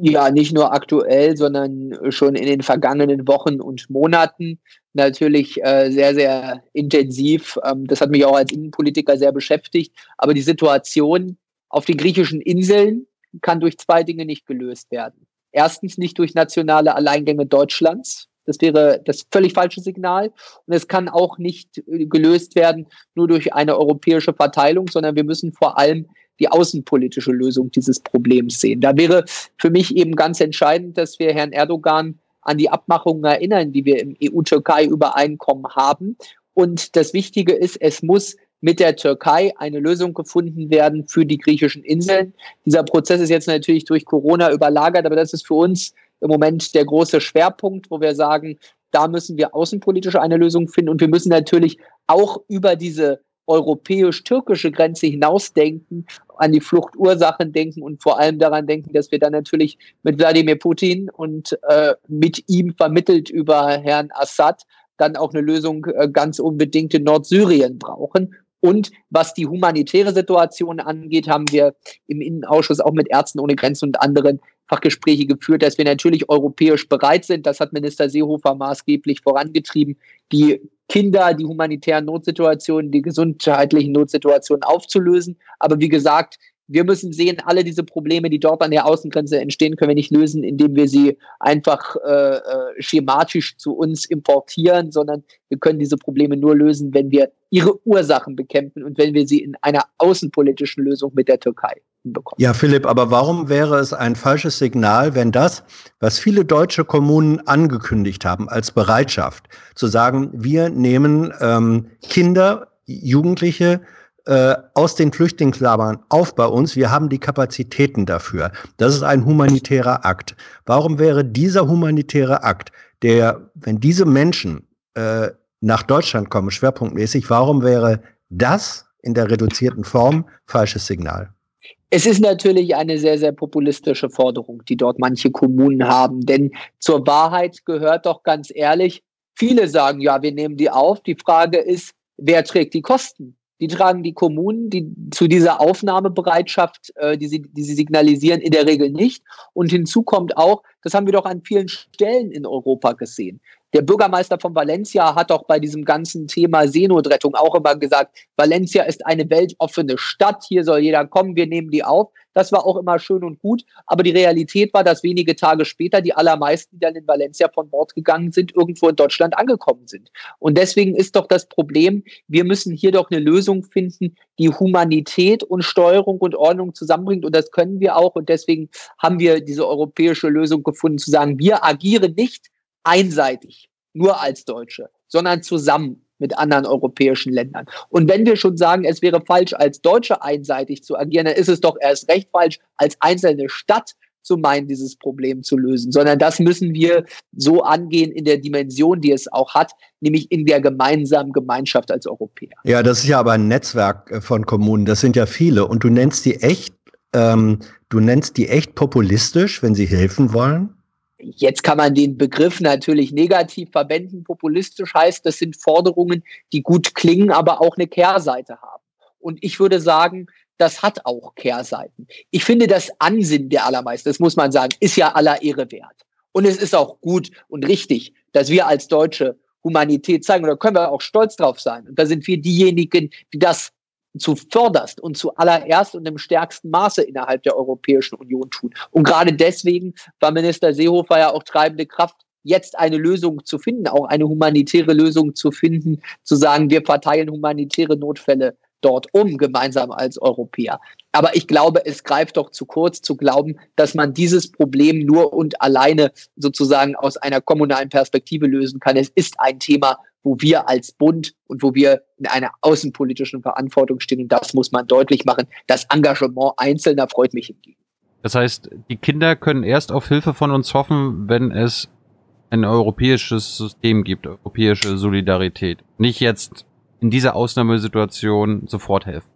Ja, nicht nur aktuell, sondern schon in den vergangenen Wochen und Monaten natürlich äh, sehr, sehr intensiv. Ähm, das hat mich auch als Innenpolitiker sehr beschäftigt. Aber die Situation auf den griechischen Inseln kann durch zwei Dinge nicht gelöst werden. Erstens nicht durch nationale Alleingänge Deutschlands. Das wäre das völlig falsche Signal. Und es kann auch nicht äh, gelöst werden nur durch eine europäische Verteilung, sondern wir müssen vor allem die außenpolitische Lösung dieses Problems sehen. Da wäre für mich eben ganz entscheidend, dass wir Herrn Erdogan an die Abmachungen erinnern, die wir im EU-Türkei-Übereinkommen haben. Und das Wichtige ist, es muss mit der Türkei eine Lösung gefunden werden für die griechischen Inseln. Dieser Prozess ist jetzt natürlich durch Corona überlagert, aber das ist für uns im Moment der große Schwerpunkt, wo wir sagen, da müssen wir außenpolitisch eine Lösung finden und wir müssen natürlich auch über diese europäisch-türkische Grenze hinausdenken, an die Fluchtursachen denken und vor allem daran denken, dass wir dann natürlich mit Wladimir Putin und äh, mit ihm vermittelt über Herrn Assad dann auch eine Lösung äh, ganz unbedingt in Nordsyrien brauchen. Und was die humanitäre Situation angeht, haben wir im Innenausschuss auch mit Ärzten ohne Grenzen und anderen Fachgespräche geführt, dass wir natürlich europäisch bereit sind. Das hat Minister Seehofer maßgeblich vorangetrieben, die Kinder, die humanitären Notsituationen, die gesundheitlichen Notsituationen aufzulösen. Aber wie gesagt, wir müssen sehen, alle diese Probleme, die dort an der Außengrenze entstehen, können wir nicht lösen, indem wir sie einfach äh, äh, schematisch zu uns importieren, sondern wir können diese Probleme nur lösen, wenn wir ihre Ursachen bekämpfen und wenn wir sie in einer außenpolitischen Lösung mit der Türkei hinbekommen. Ja, Philipp, aber warum wäre es ein falsches Signal, wenn das, was viele deutsche Kommunen angekündigt haben als Bereitschaft, zu sagen, wir nehmen ähm, Kinder, Jugendliche, äh, aus den Flüchtlingslagern auf bei uns. Wir haben die Kapazitäten dafür. Das ist ein humanitärer Akt. Warum wäre dieser humanitäre Akt, der, wenn diese Menschen äh, nach Deutschland kommen, schwerpunktmäßig, warum wäre das in der reduzierten Form falsches Signal? Es ist natürlich eine sehr, sehr populistische Forderung, die dort manche Kommunen haben. Denn zur Wahrheit gehört doch ganz ehrlich, viele sagen, ja, wir nehmen die auf. Die Frage ist, wer trägt die Kosten? die tragen die Kommunen, die zu dieser Aufnahmebereitschaft, äh, die, sie, die sie signalisieren, in der Regel nicht. Und hinzu kommt auch, das haben wir doch an vielen Stellen in Europa gesehen. Der Bürgermeister von Valencia hat doch bei diesem ganzen Thema Seenotrettung auch immer gesagt, Valencia ist eine weltoffene Stadt, hier soll jeder kommen, wir nehmen die auf. Das war auch immer schön und gut, aber die Realität war, dass wenige Tage später die allermeisten, die dann in Valencia von Bord gegangen sind, irgendwo in Deutschland angekommen sind. Und deswegen ist doch das Problem, wir müssen hier doch eine Lösung finden, die Humanität und Steuerung und Ordnung zusammenbringt. Und das können wir auch. Und deswegen haben wir diese europäische Lösung gefunden, zu sagen, wir agieren nicht einseitig, nur als Deutsche, sondern zusammen mit anderen europäischen Ländern. Und wenn wir schon sagen, es wäre falsch, als Deutsche einseitig zu agieren, dann ist es doch erst recht falsch, als einzelne Stadt zu meinen, dieses Problem zu lösen, sondern das müssen wir so angehen in der Dimension, die es auch hat, nämlich in der gemeinsamen Gemeinschaft als Europäer. Ja, das ist ja aber ein Netzwerk äh, von Kommunen, das sind ja viele und du nennst die echt, ähm, du nennst die echt populistisch, wenn sie helfen wollen? Jetzt kann man den Begriff natürlich negativ verwenden. Populistisch heißt, das sind Forderungen, die gut klingen, aber auch eine Kehrseite haben. Und ich würde sagen, das hat auch Kehrseiten. Ich finde das Ansinnen der allermeisten, das muss man sagen, ist ja aller Ehre wert. Und es ist auch gut und richtig, dass wir als Deutsche Humanität zeigen. Und da können wir auch stolz drauf sein. Und da sind wir diejenigen, die das zuvörderst und zuallererst und im stärksten Maße innerhalb der Europäischen Union tun. Und gerade deswegen war Minister Seehofer ja auch treibende Kraft, jetzt eine Lösung zu finden, auch eine humanitäre Lösung zu finden, zu sagen, wir verteilen humanitäre Notfälle dort um, gemeinsam als Europäer. Aber ich glaube, es greift doch zu kurz zu glauben, dass man dieses Problem nur und alleine sozusagen aus einer kommunalen Perspektive lösen kann. Es ist ein Thema, wo wir als Bund und wo wir in einer außenpolitischen Verantwortung stehen. Und das muss man deutlich machen. Das Engagement Einzelner freut mich hingegen. Das heißt, die Kinder können erst auf Hilfe von uns hoffen, wenn es ein europäisches System gibt, europäische Solidarität. Nicht jetzt in dieser Ausnahmesituation sofort helfen.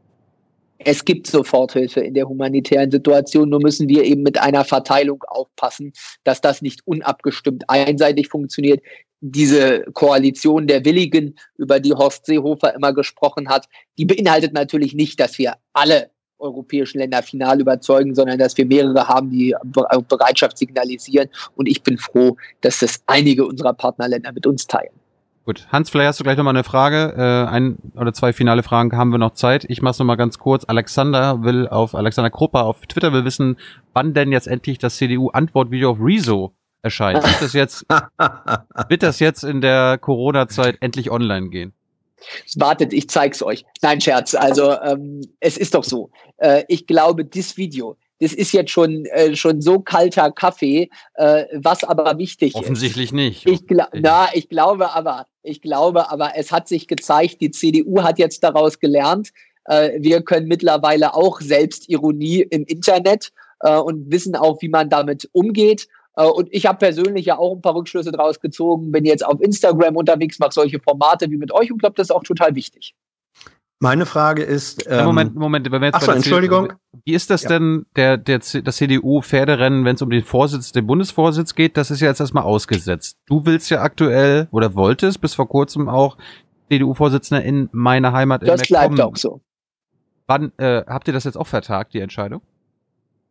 Es gibt Soforthilfe in der humanitären Situation, nur müssen wir eben mit einer Verteilung aufpassen, dass das nicht unabgestimmt einseitig funktioniert diese Koalition der Willigen, über die Horst Seehofer immer gesprochen hat, die beinhaltet natürlich nicht, dass wir alle europäischen Länder final überzeugen, sondern dass wir mehrere haben, die Bereitschaft signalisieren. Und ich bin froh, dass das einige unserer Partnerländer mit uns teilen. Gut, Hans, vielleicht hast du gleich nochmal eine Frage. Äh, ein oder zwei finale Fragen haben wir noch Zeit. Ich mach's nochmal ganz kurz. Alexander will auf Alexander Krupper auf Twitter will wissen, wann denn jetzt endlich das CDU-Antwortvideo auf Rezo erscheint. Wird das jetzt, wird das jetzt in der Corona-Zeit endlich online gehen? Wartet, ich zeig's euch. Nein, Scherz. Also ähm, es ist doch so. Äh, ich glaube, das Video, das ist jetzt schon äh, schon so kalter Kaffee, äh, was aber wichtig Offensichtlich ist. nicht. Ich na, ich glaube aber, ich glaube aber, es hat sich gezeigt, die CDU hat jetzt daraus gelernt. Äh, wir können mittlerweile auch Selbstironie im Internet äh, und wissen auch, wie man damit umgeht. Äh, und ich habe persönlich ja auch ein paar Rückschlüsse draus gezogen, bin jetzt auf Instagram unterwegs, mache solche Formate wie mit euch und glaube, das ist auch total wichtig. Meine Frage ist. Ähm, Moment, Moment, wenn wir jetzt Achso, Entschuldigung. Wie ist das ja. denn, der, der, das CDU-Pferderennen, wenn es um den Vorsitz, den Bundesvorsitz geht? Das ist ja jetzt erstmal ausgesetzt. Du willst ja aktuell oder wolltest bis vor kurzem auch CDU-Vorsitzender in meiner Heimat das in Das bleibt auch so. Wann äh, habt ihr das jetzt auch vertagt, die Entscheidung?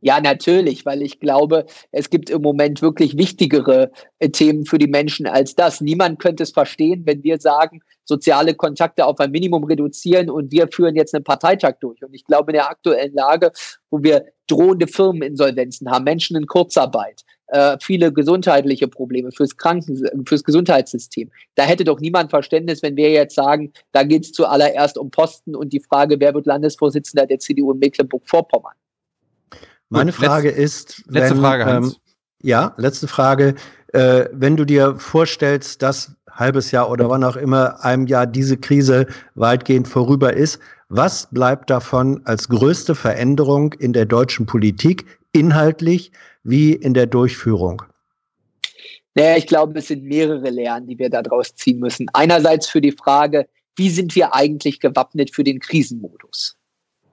Ja, natürlich, weil ich glaube, es gibt im Moment wirklich wichtigere äh, Themen für die Menschen als das. Niemand könnte es verstehen, wenn wir sagen, soziale Kontakte auf ein Minimum reduzieren und wir führen jetzt einen Parteitag durch. Und ich glaube, in der aktuellen Lage, wo wir drohende Firmeninsolvenzen haben, Menschen in Kurzarbeit, äh, viele gesundheitliche Probleme fürs Kranken, fürs Gesundheitssystem. Da hätte doch niemand Verständnis, wenn wir jetzt sagen, da geht es zuallererst um Posten und die Frage, wer wird Landesvorsitzender der CDU in Mecklenburg-Vorpommern. Meine Gut, Frage letz, ist, wenn, letzte Frage, Hans. Ähm, ja, letzte Frage. Äh, wenn du dir vorstellst, dass halbes Jahr oder wann auch immer einem Jahr diese Krise weitgehend vorüber ist, was bleibt davon als größte Veränderung in der deutschen Politik, inhaltlich wie in der Durchführung? Naja, ich glaube, es sind mehrere Lehren, die wir daraus ziehen müssen. Einerseits für die Frage, wie sind wir eigentlich gewappnet für den Krisenmodus?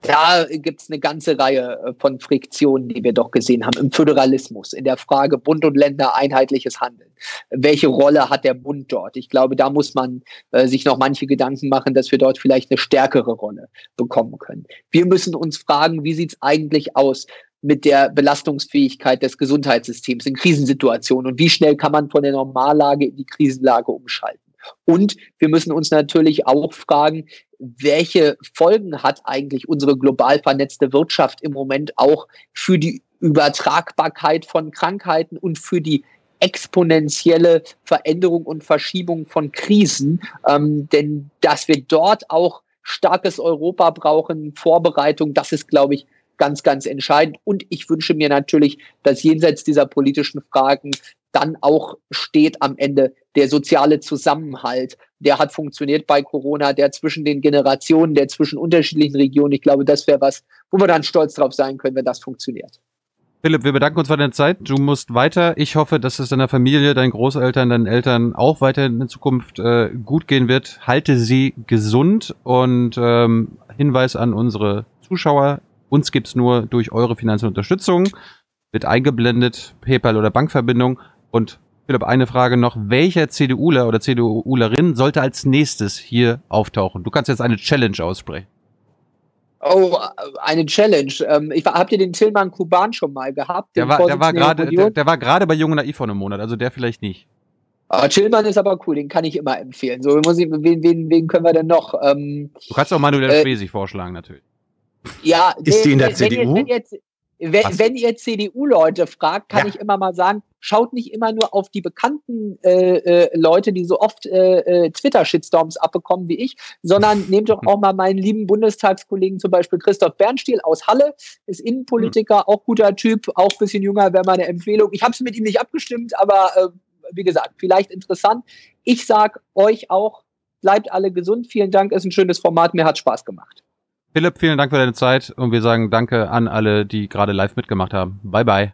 Da gibt es eine ganze Reihe äh, von Friktionen, die wir doch gesehen haben im Föderalismus, in der Frage Bund und Länder einheitliches Handeln. Welche Rolle hat der Bund dort? Ich glaube, da muss man äh, sich noch manche Gedanken machen, dass wir dort vielleicht eine stärkere Rolle bekommen können. Wir müssen uns fragen, wie sieht es eigentlich aus mit der Belastungsfähigkeit des Gesundheitssystems in Krisensituationen und wie schnell kann man von der Normallage in die Krisenlage umschalten? Und wir müssen uns natürlich auch fragen, welche Folgen hat eigentlich unsere global vernetzte Wirtschaft im Moment auch für die Übertragbarkeit von Krankheiten und für die exponentielle Veränderung und Verschiebung von Krisen. Ähm, denn dass wir dort auch starkes Europa brauchen, Vorbereitung, das ist, glaube ich, ganz, ganz entscheidend. Und ich wünsche mir natürlich, dass jenseits dieser politischen Fragen dann auch steht am Ende der soziale Zusammenhalt. Der hat funktioniert bei Corona, der zwischen den Generationen, der zwischen unterschiedlichen Regionen. Ich glaube, das wäre was, wo wir dann stolz drauf sein können, wenn das funktioniert. Philipp, wir bedanken uns für deine Zeit. Du musst weiter. Ich hoffe, dass es deiner Familie, deinen Großeltern, deinen Eltern auch weiter in Zukunft äh, gut gehen wird. Halte sie gesund und ähm, Hinweis an unsere Zuschauer. Uns gibt's nur durch eure finanzielle Unterstützung. Wird eingeblendet, PayPal oder Bankverbindung. Und Philipp, eine Frage noch. Welcher CDUler oder CDUlerin sollte als nächstes hier auftauchen? Du kannst jetzt eine Challenge aussprechen. Oh, eine Challenge. Ähm, ich, habt ihr den Tillmann Kuban schon mal gehabt? Der war, der war gerade, der, der, war gerade bei Jung Naiv vor einem Monat, also der vielleicht nicht. Ah, Tillmann ist aber cool, den kann ich immer empfehlen. So, muss ich, wen, wen, wen können wir denn noch? Ähm, du kannst auch Manuel äh, Schwesig vorschlagen, natürlich. Ja, ist die in der wenn, CDU? Wenn jetzt, wenn, wenn ihr CDU-Leute fragt, kann ja. ich immer mal sagen, schaut nicht immer nur auf die bekannten äh, äh, Leute, die so oft äh, äh, Twitter-Shitstorms abbekommen wie ich, sondern nehmt doch auch mal meinen lieben Bundestagskollegen, zum Beispiel Christoph Bernstiel aus Halle, ist Innenpolitiker, auch guter Typ, auch bisschen jünger, wäre meine Empfehlung. Ich habe es mit ihm nicht abgestimmt, aber äh, wie gesagt, vielleicht interessant. Ich sag euch auch, bleibt alle gesund. Vielen Dank, ist ein schönes Format, mir hat Spaß gemacht. Philipp, vielen Dank für deine Zeit und wir sagen Danke an alle, die gerade live mitgemacht haben. Bye bye.